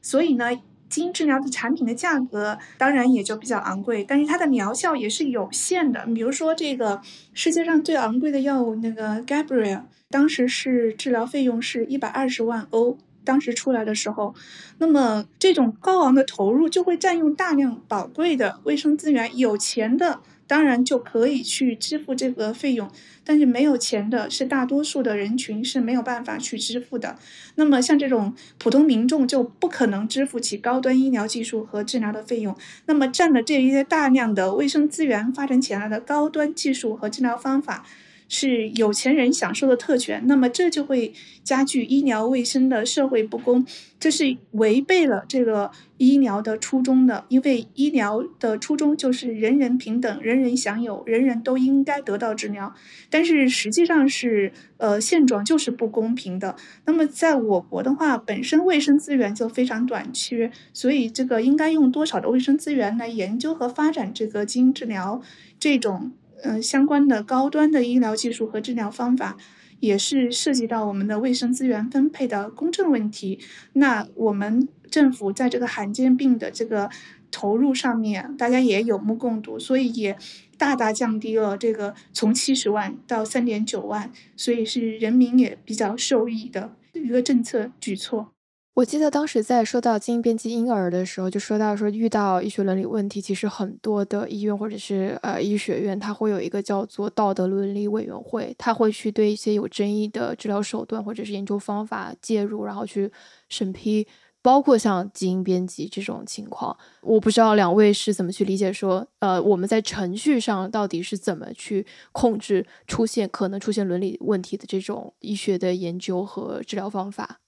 所以呢，基因治疗的产品的价格当然也就比较昂贵。但是它的疗效也是有限的。比如说，这个世界上最昂贵的药物那个 Gabriel，当时是治疗费用是一百二十万欧。当时出来的时候，那么这种高昂的投入就会占用大量宝贵的卫生资源。有钱的当然就可以去支付这个费用，但是没有钱的是大多数的人群是没有办法去支付的。那么像这种普通民众就不可能支付起高端医疗技术和治疗的费用。那么占了这一些大量的卫生资源发展起来的高端技术和治疗方法。是有钱人享受的特权，那么这就会加剧医疗卫生的社会不公，这是违背了这个医疗的初衷的。因为医疗的初衷就是人人平等，人人享有，人人都应该得到治疗。但是实际上是，呃，现状就是不公平的。那么在我国的话，本身卫生资源就非常短缺，所以这个应该用多少的卫生资源来研究和发展这个基因治疗这种。嗯，相关的高端的医疗技术和治疗方法，也是涉及到我们的卫生资源分配的公正问题。那我们政府在这个罕见病的这个投入上面，大家也有目共睹，所以也大大降低了这个从七十万到三点九万，所以是人民也比较受益的一个政策举措。我记得当时在说到基因编辑婴儿的时候，就说到说遇到医学伦理问题，其实很多的医院或者是呃医学院，它会有一个叫做道德伦理委员会，它会去对一些有争议的治疗手段或者是研究方法介入，然后去审批，包括像基因编辑这种情况。我不知道两位是怎么去理解说，呃，我们在程序上到底是怎么去控制出现可能出现伦理问题的这种医学的研究和治疗方法。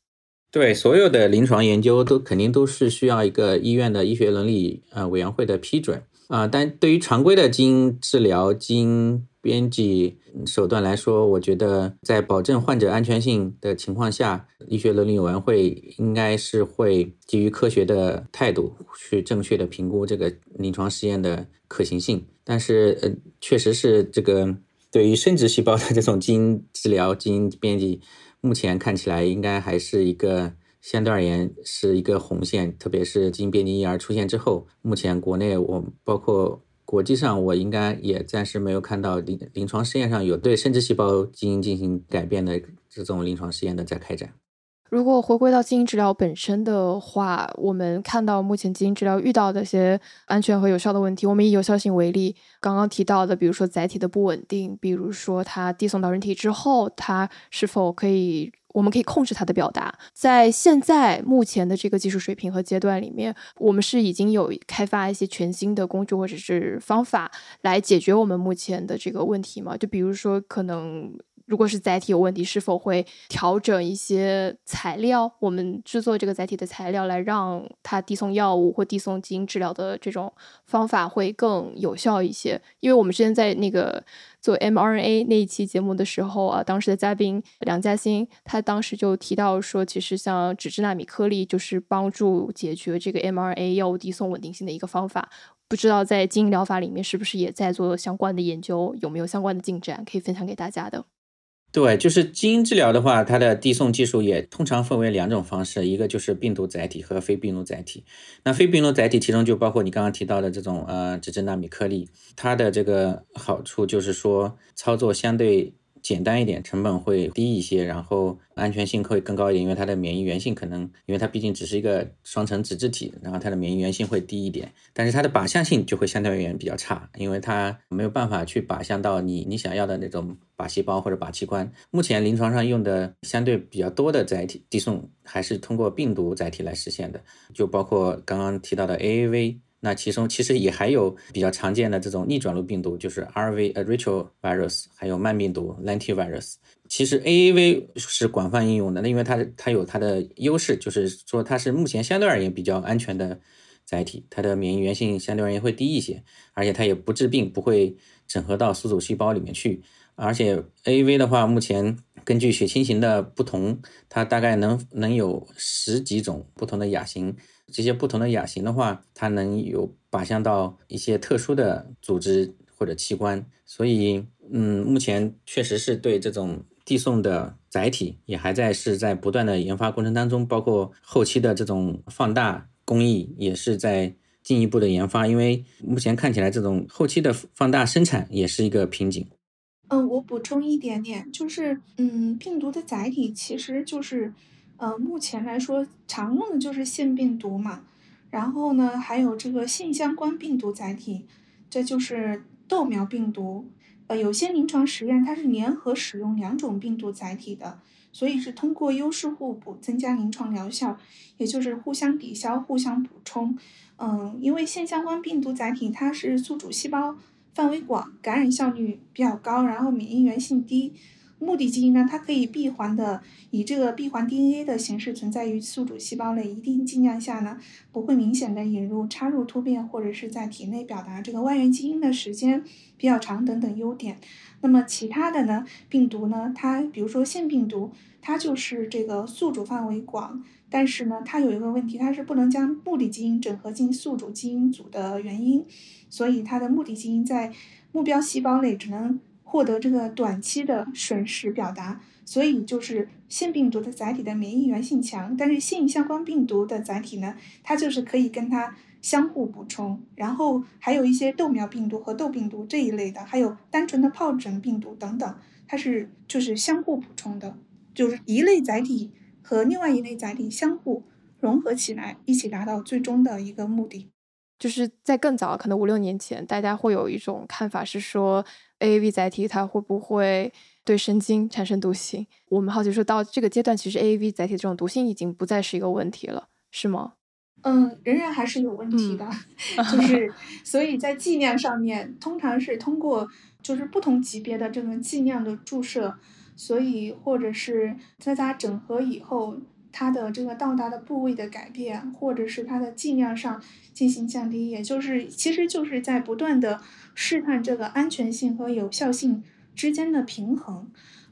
对所有的临床研究都肯定都是需要一个医院的医学伦理呃委员会的批准啊，但对于常规的基因治疗、基因编辑手段来说，我觉得在保证患者安全性的情况下，医学伦理委员会应该是会基于科学的态度去正确的评估这个临床实验的可行性。但是呃，确实是这个对于生殖细胞的这种基因治疗、基因编辑。目前看起来应该还是一个相对而言是一个红线，特别是基因编辑婴儿出现之后，目前国内我包括国际上，我应该也暂时没有看到临临床试验上有对生殖细胞基因进行改变的这种临床试验的在开展。如果回归到基因治疗本身的话，我们看到目前基因治疗遇到的一些安全和有效的问题。我们以有效性为例，刚刚提到的，比如说载体的不稳定，比如说它递送到人体之后，它是否可以，我们可以控制它的表达。在现在目前的这个技术水平和阶段里面，我们是已经有开发一些全新的工具或者是方法来解决我们目前的这个问题吗？就比如说可能。如果是载体有问题，是否会调整一些材料？我们制作这个载体的材料，来让它递送药物或递送基因治疗的这种方法会更有效一些。因为我们之前在那个做 mRNA 那一期节目的时候啊，当时的嘉宾梁嘉欣，他当时就提到说，其实像脂质纳米颗粒就是帮助解决这个 mRNA 药物递送稳定性的一个方法。不知道在基因疗法里面是不是也在做相关的研究？有没有相关的进展可以分享给大家的？对，就是基因治疗的话，它的递送技术也通常分为两种方式，一个就是病毒载体和非病毒载体。那非病毒载体其中就包括你刚刚提到的这种呃脂质纳米颗粒，它的这个好处就是说操作相对简单一点，成本会低一些，然后安全性会更高一点，因为它的免疫原性可能，因为它毕竟只是一个双层脂质体，然后它的免疫原性会低一点，但是它的靶向性就会相对而言比较差，因为它没有办法去靶向到你你想要的那种靶细胞或者靶器官。目前临床上用的相对比较多的载体递送还是通过病毒载体来实现的，就包括刚刚提到的 AAV。那其中其实也还有比较常见的这种逆转录病毒，就是 RV 呃 retrovirus，还有慢病毒 lentivirus。其实 AAV 是广泛应用的，那因为它它有它的优势，就是说它是目前相对而言比较安全的载体，它的免疫原性相对而言会低一些，而且它也不治病，不会整合到宿主细胞里面去。而且 AAV 的话，目前根据血清型的不同，它大概能能有十几种不同的亚型。这些不同的亚型的话，它能有靶向到一些特殊的组织或者器官，所以，嗯，目前确实是对这种递送的载体也还在是在不断的研发过程当中，包括后期的这种放大工艺也是在进一步的研发，因为目前看起来这种后期的放大生产也是一个瓶颈。嗯，我补充一点点，就是，嗯，病毒的载体其实就是。呃，目前来说，常用的就是腺病毒嘛，然后呢，还有这个性相关病毒载体，这就是豆苗病毒。呃，有些临床实验它是联合使用两种病毒载体的，所以是通过优势互补增加临床疗效，也就是互相抵消、互相补充。嗯，因为腺相关病毒载体它是宿主细胞范围广，感染效率比较高，然后免疫原性低。目的基因呢，它可以闭环的，以这个闭环 DNA 的形式存在于宿主细胞内，一定剂量下呢，不会明显的引入插入突变或者是在体内表达这个外源基因的时间比较长等等优点。那么其他的呢，病毒呢，它比如说腺病毒，它就是这个宿主范围广，但是呢，它有一个问题，它是不能将目的基因整合进宿主基因组的原因，所以它的目的基因在目标细胞内只能。获得这个短期的损失表达，所以就是腺病毒的载体的免疫原性强，但是性相关病毒的载体呢，它就是可以跟它相互补充。然后还有一些豆苗病毒和豆病毒这一类的，还有单纯的疱疹病毒等等，它是就是相互补充的，就是一类载体和另外一类载体相互融合起来，一起达到最终的一个目的。就是在更早，可能五六年前，大家会有一种看法是说。AAV 载体它会不会对神经产生毒性？我们好奇说到这个阶段，其实 AAV 载体这种毒性已经不再是一个问题了，是吗？嗯，仍然还是有问题的，就是所以在剂量上面，通常是通过就是不同级别的这种剂量的注射，所以或者是在它整合以后。它的这个到达的部位的改变，或者是它的剂量上进行降低，也就是其实就是在不断的试探这个安全性和有效性之间的平衡。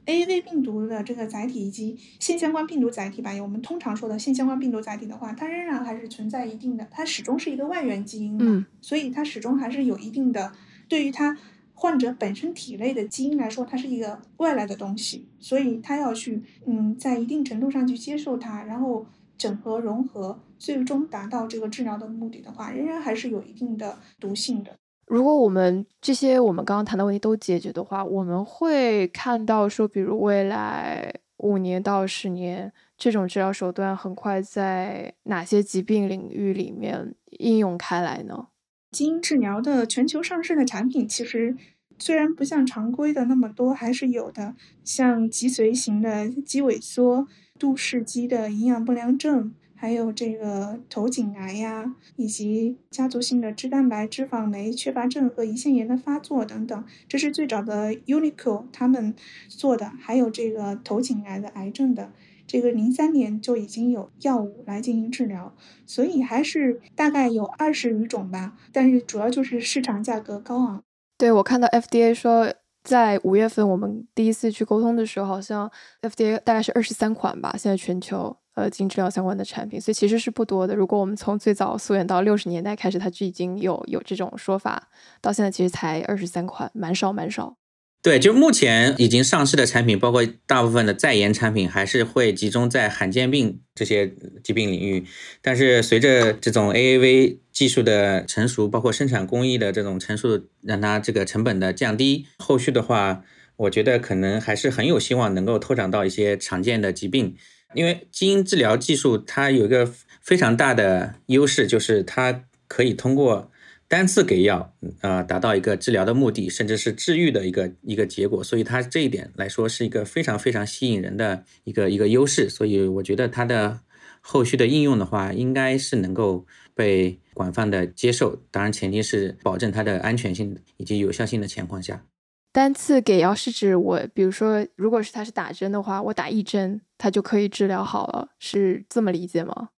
AAV 病毒的这个载体以及腺相关病毒载体吧，我们通常说的腺相关病毒载体的话，它仍然还是存在一定的，它始终是一个外源基因嘛，所以它始终还是有一定的对于它。患者本身体内的基因来说，它是一个外来的东西，所以他要去，嗯，在一定程度上去接受它，然后整合融合，最终达到这个治疗的目的的话，仍然还是有一定的毒性的。如果我们这些我们刚刚谈的问题都解决的话，我们会看到说，比如未来五年到十年，这种治疗手段很快在哪些疾病领域里面应用开来呢？基因治疗的全球上市的产品，其实虽然不像常规的那么多，还是有的。像脊髓型的肌萎缩、杜氏肌的营养不良症，还有这个头颈癌呀，以及家族性的脂蛋白脂肪酶缺乏症和胰腺炎的发作等等，这是最早的 Uniqlo 他们做的。还有这个头颈癌的癌症的。这个零三年就已经有药物来进行治疗，所以还是大概有二十余种吧。但是主要就是市场价格高昂。对我看到 FDA 说，在五月份我们第一次去沟通的时候，好像 FDA 大概是二十三款吧。现在全球呃经治疗相关的产品，所以其实是不多的。如果我们从最早溯源到六十年代开始，它就已经有有这种说法，到现在其实才二十三款，蛮少蛮少。对，就目前已经上市的产品，包括大部分的在研产品，还是会集中在罕见病这些疾病领域。但是随着这种 AAV 技术的成熟，包括生产工艺的这种成熟，让它这个成本的降低，后续的话，我觉得可能还是很有希望能够拓展到一些常见的疾病，因为基因治疗技术它有一个非常大的优势，就是它可以通过单次给药，呃，达到一个治疗的目的，甚至是治愈的一个一个结果，所以它这一点来说是一个非常非常吸引人的一个一个优势，所以我觉得它的后续的应用的话，应该是能够被广泛的接受，当然前提是保证它的安全性以及有效性的情况下。单次给药是指我，比如说，如果是他是打针的话，我打一针，他就可以治疗好了，是这么理解吗？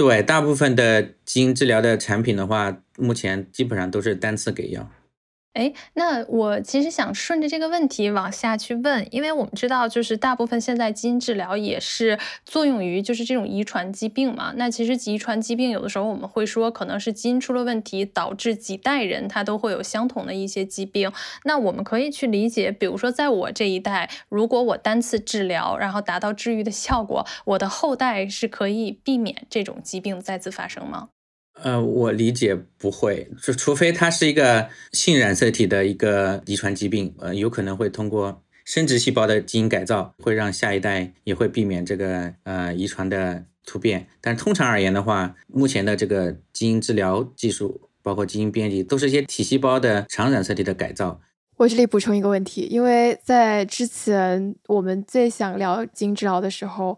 对，大部分的基因治疗的产品的话，目前基本上都是单次给药。哎，那我其实想顺着这个问题往下去问，因为我们知道，就是大部分现在基因治疗也是作用于就是这种遗传疾病嘛。那其实遗传疾病有的时候我们会说，可能是基因出了问题，导致几代人他都会有相同的一些疾病。那我们可以去理解，比如说在我这一代，如果我单次治疗，然后达到治愈的效果，我的后代是可以避免这种疾病再次发生吗？呃，我理解不会，就除非它是一个性染色体的一个遗传疾病，呃，有可能会通过生殖细胞的基因改造，会让下一代也会避免这个呃遗传的突变。但通常而言的话，目前的这个基因治疗技术，包括基因编辑，都是一些体细胞的常染色体的改造。我这里补充一个问题，因为在之前我们最想聊基因治疗的时候。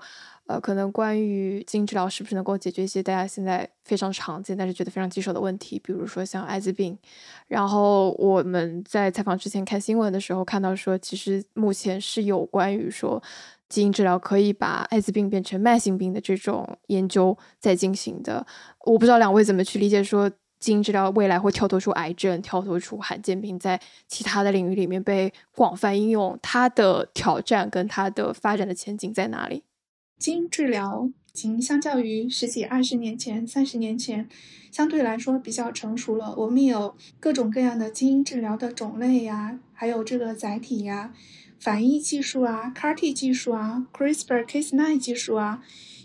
呃，可能关于基因治疗是不是能够解决一些大家现在非常常见但是觉得非常棘手的问题，比如说像艾滋病。然后我们在采访之前看新闻的时候看到说，其实目前是有关于说基因治疗可以把艾滋病变成慢性病的这种研究在进行的。我不知道两位怎么去理解说基因治疗未来会跳脱出癌症、跳脱出罕见病，在其他的领域里面被广泛应用，它的挑战跟它的发展的前景在哪里？基因治疗已经相较于十几、二十年前、三十年前，相对来说比较成熟了。我们有各种各样的基因治疗的种类呀，还有这个载体呀，反义技术啊，CAR-T 技术啊，CRISPR-Cas9 技术啊，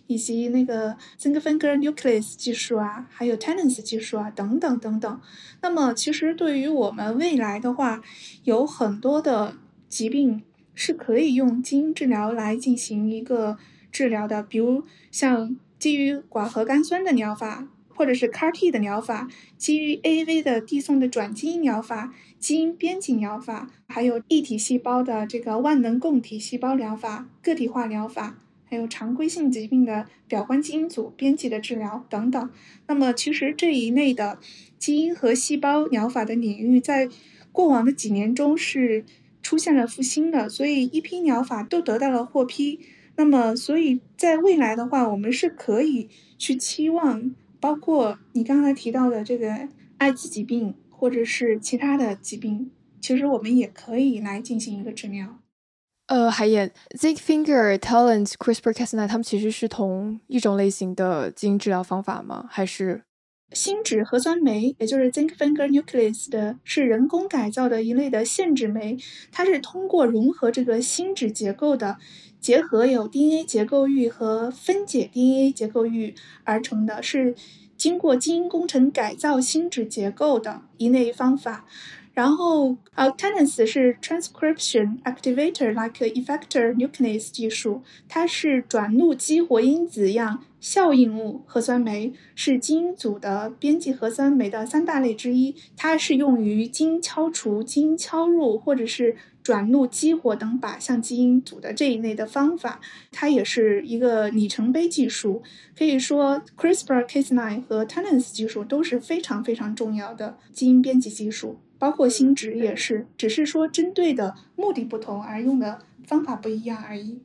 以及那个 Zinc Finger Nucleus 技术啊，还有 Tenance 技术啊，等等等等。那么，其实对于我们未来的话，有很多的疾病是可以用基因治疗来进行一个。治疗的，比如像基于寡核苷酸的疗法，或者是 CAR-T 的疗法，基于 AAV 的递送的转基因疗法，基因编辑疗法，还有异体细胞的这个万能供体细胞疗法、个体化疗法，还有常规性疾病的表观基因组编辑的治疗等等。那么，其实这一类的基因和细胞疗法的领域，在过往的几年中是出现了复兴的，所以一批疗法都得到了获批。那么，所以在未来的话，我们是可以去期望，包括你刚才提到的这个艾滋疾病，或者是其他的疾病，其实我们也可以来进行一个治疗。呃，海燕，Zinc Finger、Talent、CRISPR-Cas9，它们其实是同一种类型的基因治疗方法吗？还是新脂核酸酶，也就是 Zinc Finger Nuclease 的，是人工改造的一类的限制酶，它是通过融合这个新脂结构的。结合有 DNA 结构域和分解 DNA 结构域而成的，是经过基因工程改造新质结构的一类方法。然后 a l t e n a c e 是 Transcription Activator Like Effector Nuclease 技术，它是转录激活因子样效应物核酸酶，是基因组的编辑核酸酶的三大类之一。它是用于基因敲除、基因敲入或者是。转录、激活等靶向基因组的这一类的方法，它也是一个里程碑技术。可以说，CRISPR-Cas9 和 Tenance 技术都是非常非常重要的基因编辑技术，包括新植也是，只是说针对的目的不同而用的方法不一样而已。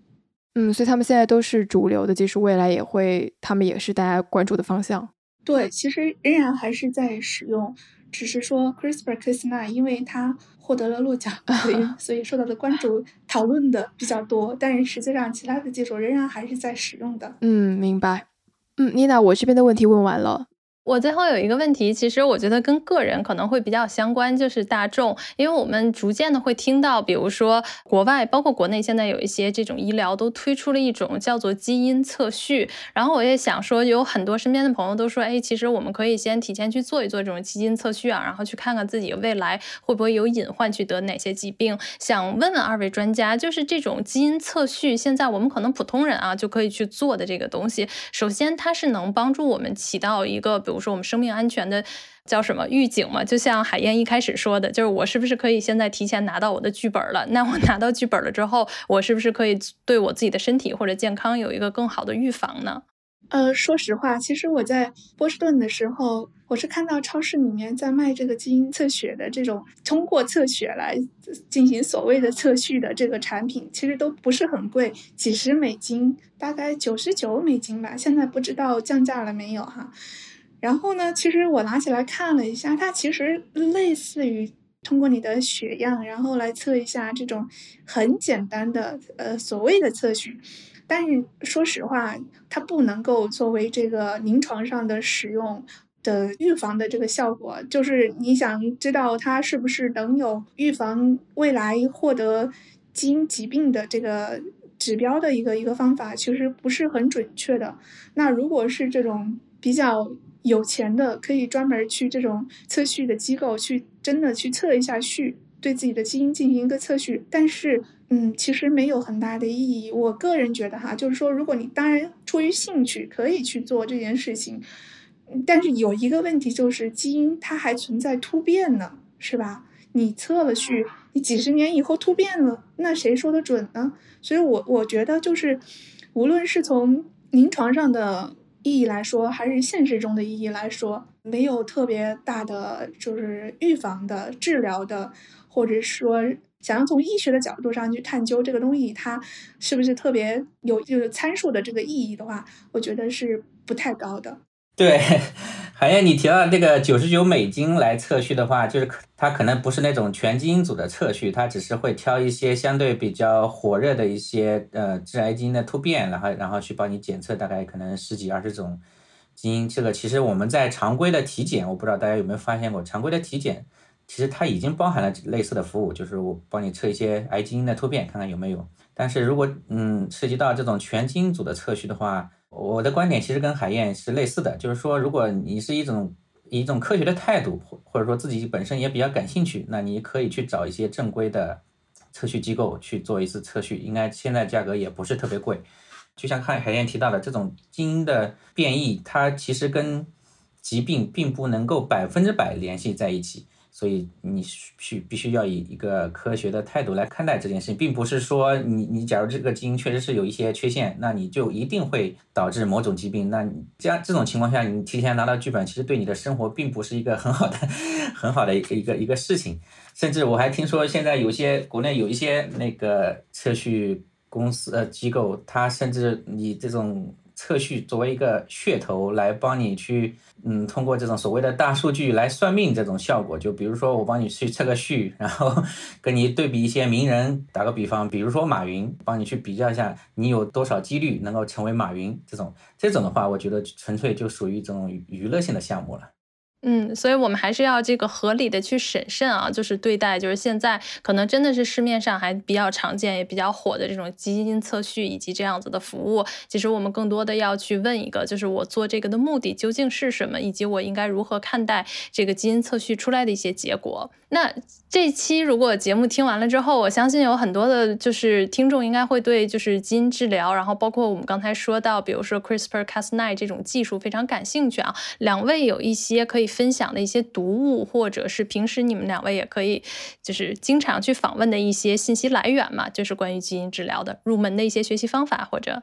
嗯，所以他们现在都是主流的技术，未来也会，他们也是大家关注的方向。对，其实仍然还是在使用。只是说 CRISPR-Cas9，因为它获得了诺奖，所以所以受到的关注、讨论的比较多。但是实际上，其他的技术仍然还是在使用的。嗯，明白。嗯，妮娜，我这边的问题问完了。我最后有一个问题，其实我觉得跟个人可能会比较相关，就是大众，因为我们逐渐的会听到，比如说国外，包括国内，现在有一些这种医疗都推出了一种叫做基因测序。然后我也想说，有很多身边的朋友都说，哎，其实我们可以先提前去做一做这种基因测序啊，然后去看看自己未来会不会有隐患去得哪些疾病。想问问二位专家，就是这种基因测序，现在我们可能普通人啊就可以去做的这个东西，首先它是能帮助我们起到一个。比如说我们生命安全的叫什么预警嘛？就像海燕一开始说的，就是我是不是可以现在提前拿到我的剧本了？那我拿到剧本了之后，我是不是可以对我自己的身体或者健康有一个更好的预防呢？呃，说实话，其实我在波士顿的时候，我是看到超市里面在卖这个基因测血的这种，通过测血来进行所谓的测序的这个产品，其实都不是很贵，几十美金，大概九十九美金吧。现在不知道降价了没有哈。然后呢，其实我拿起来看了一下，它其实类似于通过你的血样，然后来测一下这种很简单的呃所谓的测序。但是说实话，它不能够作为这个临床上的使用的预防的这个效果。就是你想知道它是不是能有预防未来获得基因疾病的这个指标的一个一个方法，其实不是很准确的。那如果是这种比较。有钱的可以专门去这种测序的机构去真的去测一下序，对自己的基因进行一个测序。但是，嗯，其实没有很大的意义。我个人觉得哈，就是说，如果你当然出于兴趣可以去做这件事情，但是有一个问题就是基因它还存在突变呢，是吧？你测了序，你几十年以后突变了，那谁说的准呢？所以我我觉得就是，无论是从临床上的。意义来说，还是现实中的意义来说，没有特别大的，就是预防的、治疗的，或者说想要从医学的角度上去探究这个东西，它是不是特别有就是参数的这个意义的话，我觉得是不太高的。对，海燕，你提到这个九十九美金来测序的话，就是它可能不是那种全基因组的测序，它只是会挑一些相对比较火热的一些呃致癌基因的突变，然后然后去帮你检测，大概可能十几二十种基因。这个其实我们在常规的体检，我不知道大家有没有发现过，常规的体检其实它已经包含了类似的服务，就是我帮你测一些癌基因的突变，看看有没有。但是如果嗯涉及到这种全基因组的测序的话，我的观点其实跟海燕是类似的，就是说，如果你是一种以一种科学的态度，或或者说自己本身也比较感兴趣，那你可以去找一些正规的测序机构去做一次测序，应该现在价格也不是特别贵。就像海海燕提到的，这种基因的变异，它其实跟疾病并不能够百分之百联系在一起。所以你需必须要以一个科学的态度来看待这件事情，并不是说你你假如这个基因确实是有一些缺陷，那你就一定会导致某种疾病。那这样这种情况下，你提前拿到剧本，其实对你的生活并不是一个很好的很好的一个一个事情。甚至我还听说，现在有些国内有一些那个测序公司呃机构，它甚至你这种。测序作为一个噱头来帮你去，嗯，通过这种所谓的大数据来算命这种效果，就比如说我帮你去测个序，然后跟你对比一些名人，打个比方，比如说马云，帮你去比较一下你有多少几率能够成为马云，这种这种的话，我觉得纯粹就属于一种娱乐性的项目了。嗯，所以我们还是要这个合理的去审慎啊，就是对待，就是现在可能真的是市面上还比较常见也比较火的这种基因测序以及这样子的服务。其实我们更多的要去问一个，就是我做这个的目的究竟是什么，以及我应该如何看待这个基因测序出来的一些结果。那这期如果节目听完了之后，我相信有很多的，就是听众应该会对就是基因治疗，然后包括我们刚才说到，比如说 CRISPR-Cas9 这种技术非常感兴趣啊。两位有一些可以分享的一些读物，或者是平时你们两位也可以就是经常去访问的一些信息来源嘛，就是关于基因治疗的入门的一些学习方法，或者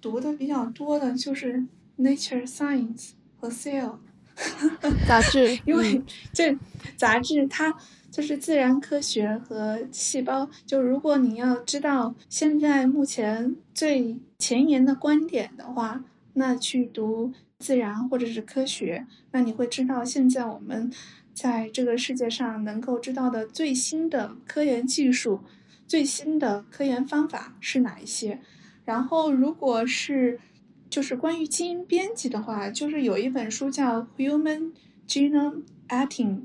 读的比较多的就是 Nature Science 和 Cell。杂志，因为这杂志它就是自然科学和细胞。就如果你要知道现在目前最前沿的观点的话，那去读自然或者是科学，那你会知道现在我们在这个世界上能够知道的最新的科研技术、最新的科研方法是哪一些。然后如果是就是关于基因编辑的话，就是有一本书叫《Human Genome Editing》，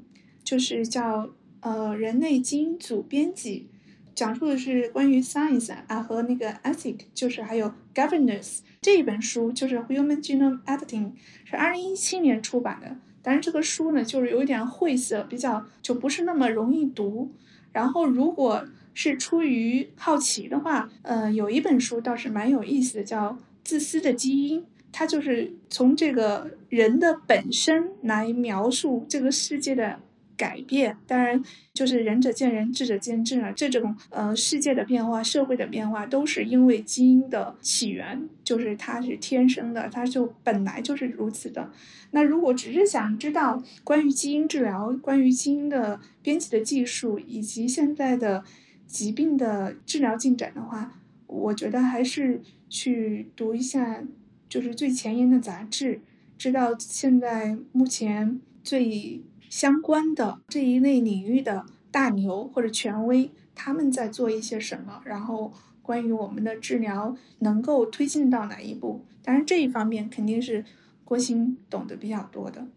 就是叫呃人类基因组编辑，讲述的是关于 science 啊和那个 ethic，就是还有 governance。这本书就是《Human Genome Editing》，是二零一七年出版的。但是这个书呢，就是有一点晦涩，比较就不是那么容易读。然后，如果是出于好奇的话，呃，有一本书倒是蛮有意思的，叫《自私的基因》，它就是从这个人的本身来描述这个世界的。改变当然就是仁者见仁，智者见智了。这种呃世界的变化、社会的变化，都是因为基因的起源，就是它是天生的，它就本来就是如此的。那如果只是想知道关于基因治疗、关于基因的编辑的技术以及现在的疾病的治疗进展的话，我觉得还是去读一下，就是最前沿的杂志，知道现在目前最。相关的这一类领域的大牛或者权威，他们在做一些什么？然后关于我们的治疗能够推进到哪一步？当然这一方面肯定是郭鑫懂得比较多的。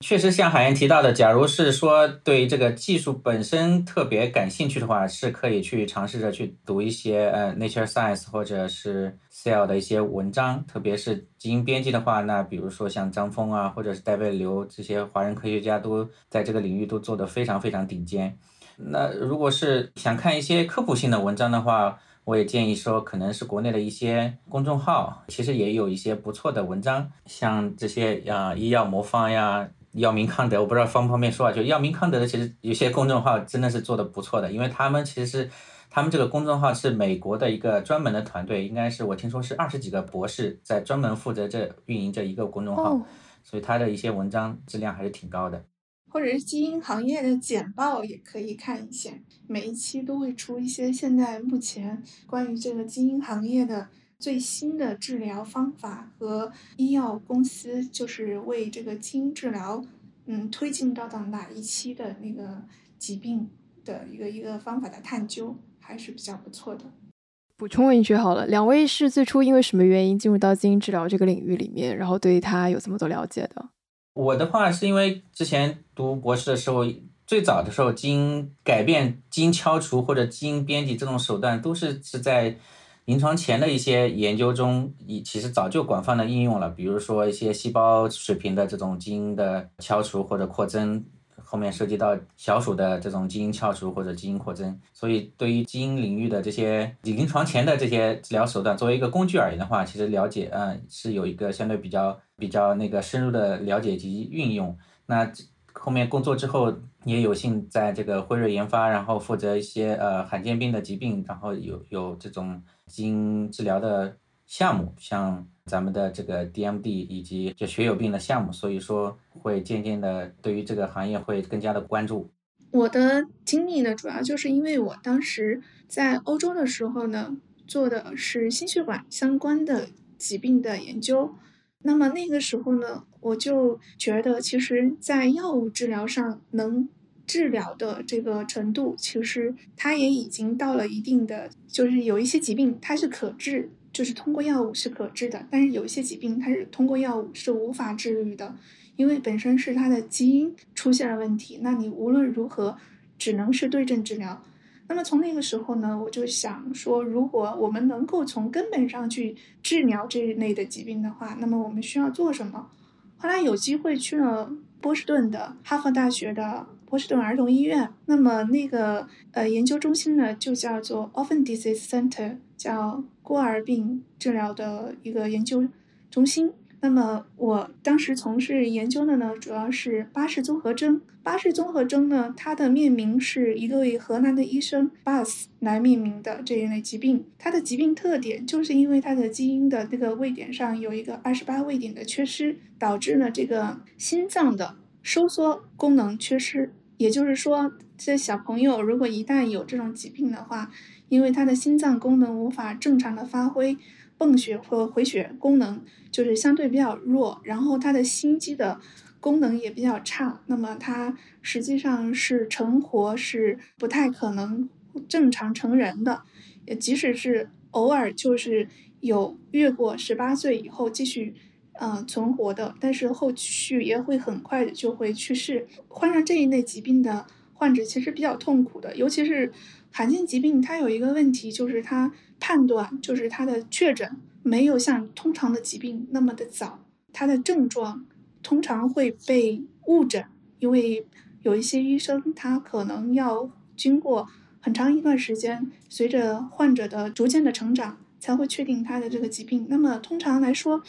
确实，像海燕提到的，假如是说对这个技术本身特别感兴趣的话，是可以去尝试着去读一些呃 Nature Science 或者是 Cell 的一些文章。特别是基因编辑的话，那比如说像张峰啊，或者是戴维刘这些华人科学家，都在这个领域都做得非常非常顶尖。那如果是想看一些科普性的文章的话，我也建议说，可能是国内的一些公众号，其实也有一些不错的文章，像这些啊医药魔方呀。药明康德，我不知道方不方便说啊？就药明康德的，其实有些公众号真的是做的不错的，因为他们其实是他们这个公众号是美国的一个专门的团队，应该是我听说是二十几个博士在专门负责这运营这一个公众号，所以他的一些文章质量还是挺高的。或者是基因行业的简报也可以看一下，每一期都会出一些现在目前关于这个基因行业的。最新的治疗方法和医药公司就是为这个基因治疗，嗯，推进到到哪一期的那个疾病的一个一个方法的探究，还是比较不错的。补充问一句好了，两位是最初因为什么原因进入到基因治疗这个领域里面，然后对它有这么多了解的？我的话是因为之前读博士的时候，最早的时候基因改变、基因敲除或者基因编辑这种手段都是是在。临床前的一些研究中，已其实早就广泛的应用了，比如说一些细胞水平的这种基因的敲除或者扩增，后面涉及到小鼠的这种基因敲除或者基因扩增。所以，对于基因领域的这些临床前的这些治疗手段，作为一个工具而言的话，其实了解，嗯，是有一个相对比较比较那个深入的了解及运用。那后面工作之后，也有幸在这个辉瑞研发，然后负责一些呃罕见病的疾病，然后有有这种。基因治疗的项目，像咱们的这个 DMD 以及就血友病的项目，所以说会渐渐的对于这个行业会更加的关注。我的经历呢，主要就是因为我当时在欧洲的时候呢，做的是心血管相关的疾病的研究。那么那个时候呢，我就觉得，其实，在药物治疗上能。治疗的这个程度，其实它也已经到了一定的，就是有一些疾病它是可治，就是通过药物是可治的，但是有一些疾病它是通过药物是无法治愈的，因为本身是它的基因出现了问题，那你无论如何只能是对症治疗。那么从那个时候呢，我就想说，如果我们能够从根本上去治疗这一类的疾病的话，那么我们需要做什么？后来有机会去了波士顿的哈佛大学的。波士顿儿童医院，那么那个呃研究中心呢，就叫做 Orphan Disease Center，叫孤儿病治疗的一个研究中心。那么我当时从事研究的呢，主要是巴氏综合征。巴氏综合征呢，它的命名是一个位荷兰的医生 Bus 来命名的这一类疾病。它的疾病特点就是因为它的基因的这个位点上有一个二十八位点的缺失，导致了这个心脏的收缩功能缺失。也就是说，这小朋友如果一旦有这种疾病的话，因为他的心脏功能无法正常的发挥，泵血和回血功能就是相对比较弱，然后他的心肌的功能也比较差，那么他实际上是成活是不太可能正常成人的，也即使是偶尔就是有越过十八岁以后继续呃存活的，但是后续也会很快的就会去世。患上这一类疾病的患者其实比较痛苦的，尤其是罕见疾病，它有一个问题就是它判断就是他的确诊没有像通常的疾病那么的早，他的症状通常会被误诊，因为有一些医生他可能要经过很长一段时间，随着患者的逐渐的成长。才会确定他的这个疾病。那么通常来说，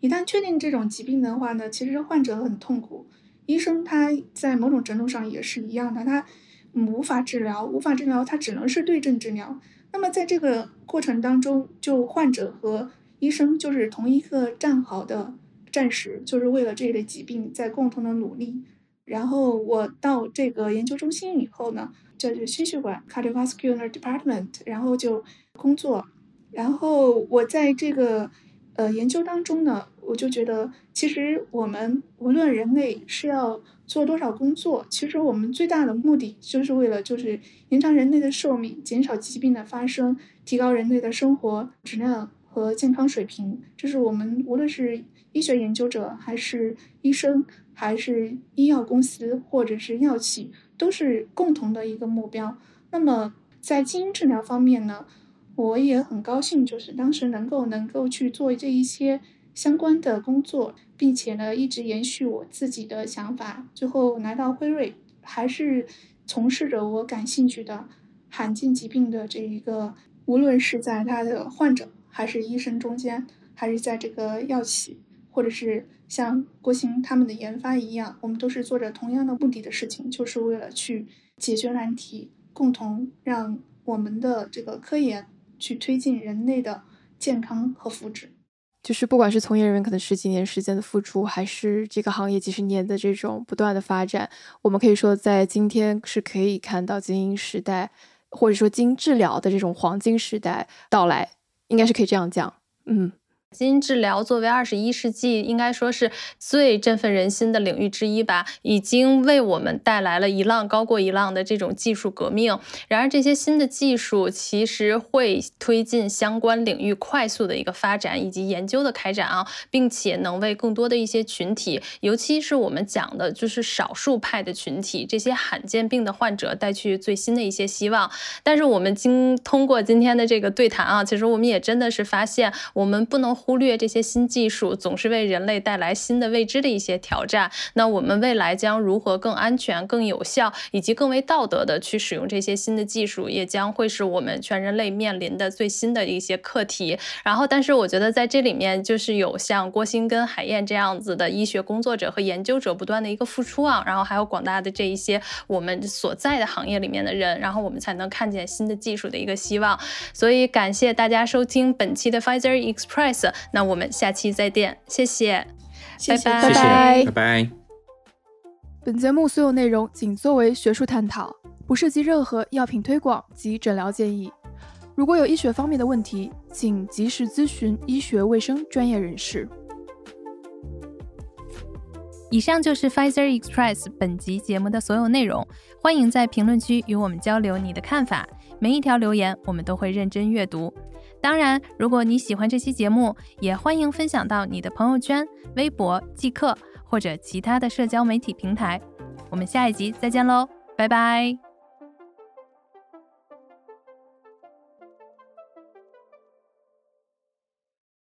一旦确定这种疾病的话呢，其实患者很痛苦，医生他在某种程度上也是一样的，他无法治疗，无法治疗，他只能是对症治疗。那么在这个过程当中，就患者和医生就是同一个战壕的战士，就是为了这一类疾病在共同的努力。然后我到这个研究中心以后呢，就是心血管 （cardiovascular department），然后就工作。然后我在这个呃研究当中呢，我就觉得，其实我们无论人类是要做多少工作，其实我们最大的目的就是为了就是延长人类的寿命，减少疾病的发生，提高人类的生活质量和健康水平。这是我们无论是医学研究者，还是医生，还是医药公司或者是药企，都是共同的一个目标。那么在基因治疗方面呢？我也很高兴，就是当时能够能够去做这一些相关的工作，并且呢一直延续我自己的想法，最后来到辉瑞，还是从事着我感兴趣的罕见疾病的这一个，无论是在他的患者还是医生中间，还是在这个药企，或者是像郭鑫他们的研发一样，我们都是做着同样的目的的事情，就是为了去解决难题，共同让我们的这个科研。去推进人类的健康和福祉，就是不管是从业人员可能十几年时间的付出，还是这个行业几十年的这种不断的发展，我们可以说在今天是可以看到精英时代，或者说精治疗的这种黄金时代到来，应该是可以这样讲，嗯。基因治疗作为二十一世纪应该说是最振奋人心的领域之一吧，已经为我们带来了一浪高过一浪的这种技术革命。然而，这些新的技术其实会推进相关领域快速的一个发展以及研究的开展啊，并且能为更多的一些群体，尤其是我们讲的就是少数派的群体，这些罕见病的患者带去最新的一些希望。但是，我们经通过今天的这个对谈啊，其实我们也真的是发现，我们不能。忽略这些新技术总是为人类带来新的未知的一些挑战。那我们未来将如何更安全、更有效以及更为道德的去使用这些新的技术，也将会是我们全人类面临的最新的一些课题。然后，但是我觉得在这里面就是有像郭鑫跟海燕这样子的医学工作者和研究者不断的一个付出啊，然后还有广大的这一些我们所在的行业里面的人，然后我们才能看见新的技术的一个希望。所以感谢大家收听本期的 Pfizer Express。那我们下期再见，谢谢，拜拜，拜拜，拜拜。本节目所有内容仅作为学术探讨，不涉及任何药品推广及诊疗建议。如果有医学方面的问题，请及时咨询医学卫生专业人士。以上就是 Pfizer Express 本集节目的所有内容，欢迎在评论区与我们交流你的看法，每一条留言我们都会认真阅读。当然，如果你喜欢这期节目，也欢迎分享到你的朋友圈、微博、即刻或者其他的社交媒体平台。我们下一集再见喽，拜拜。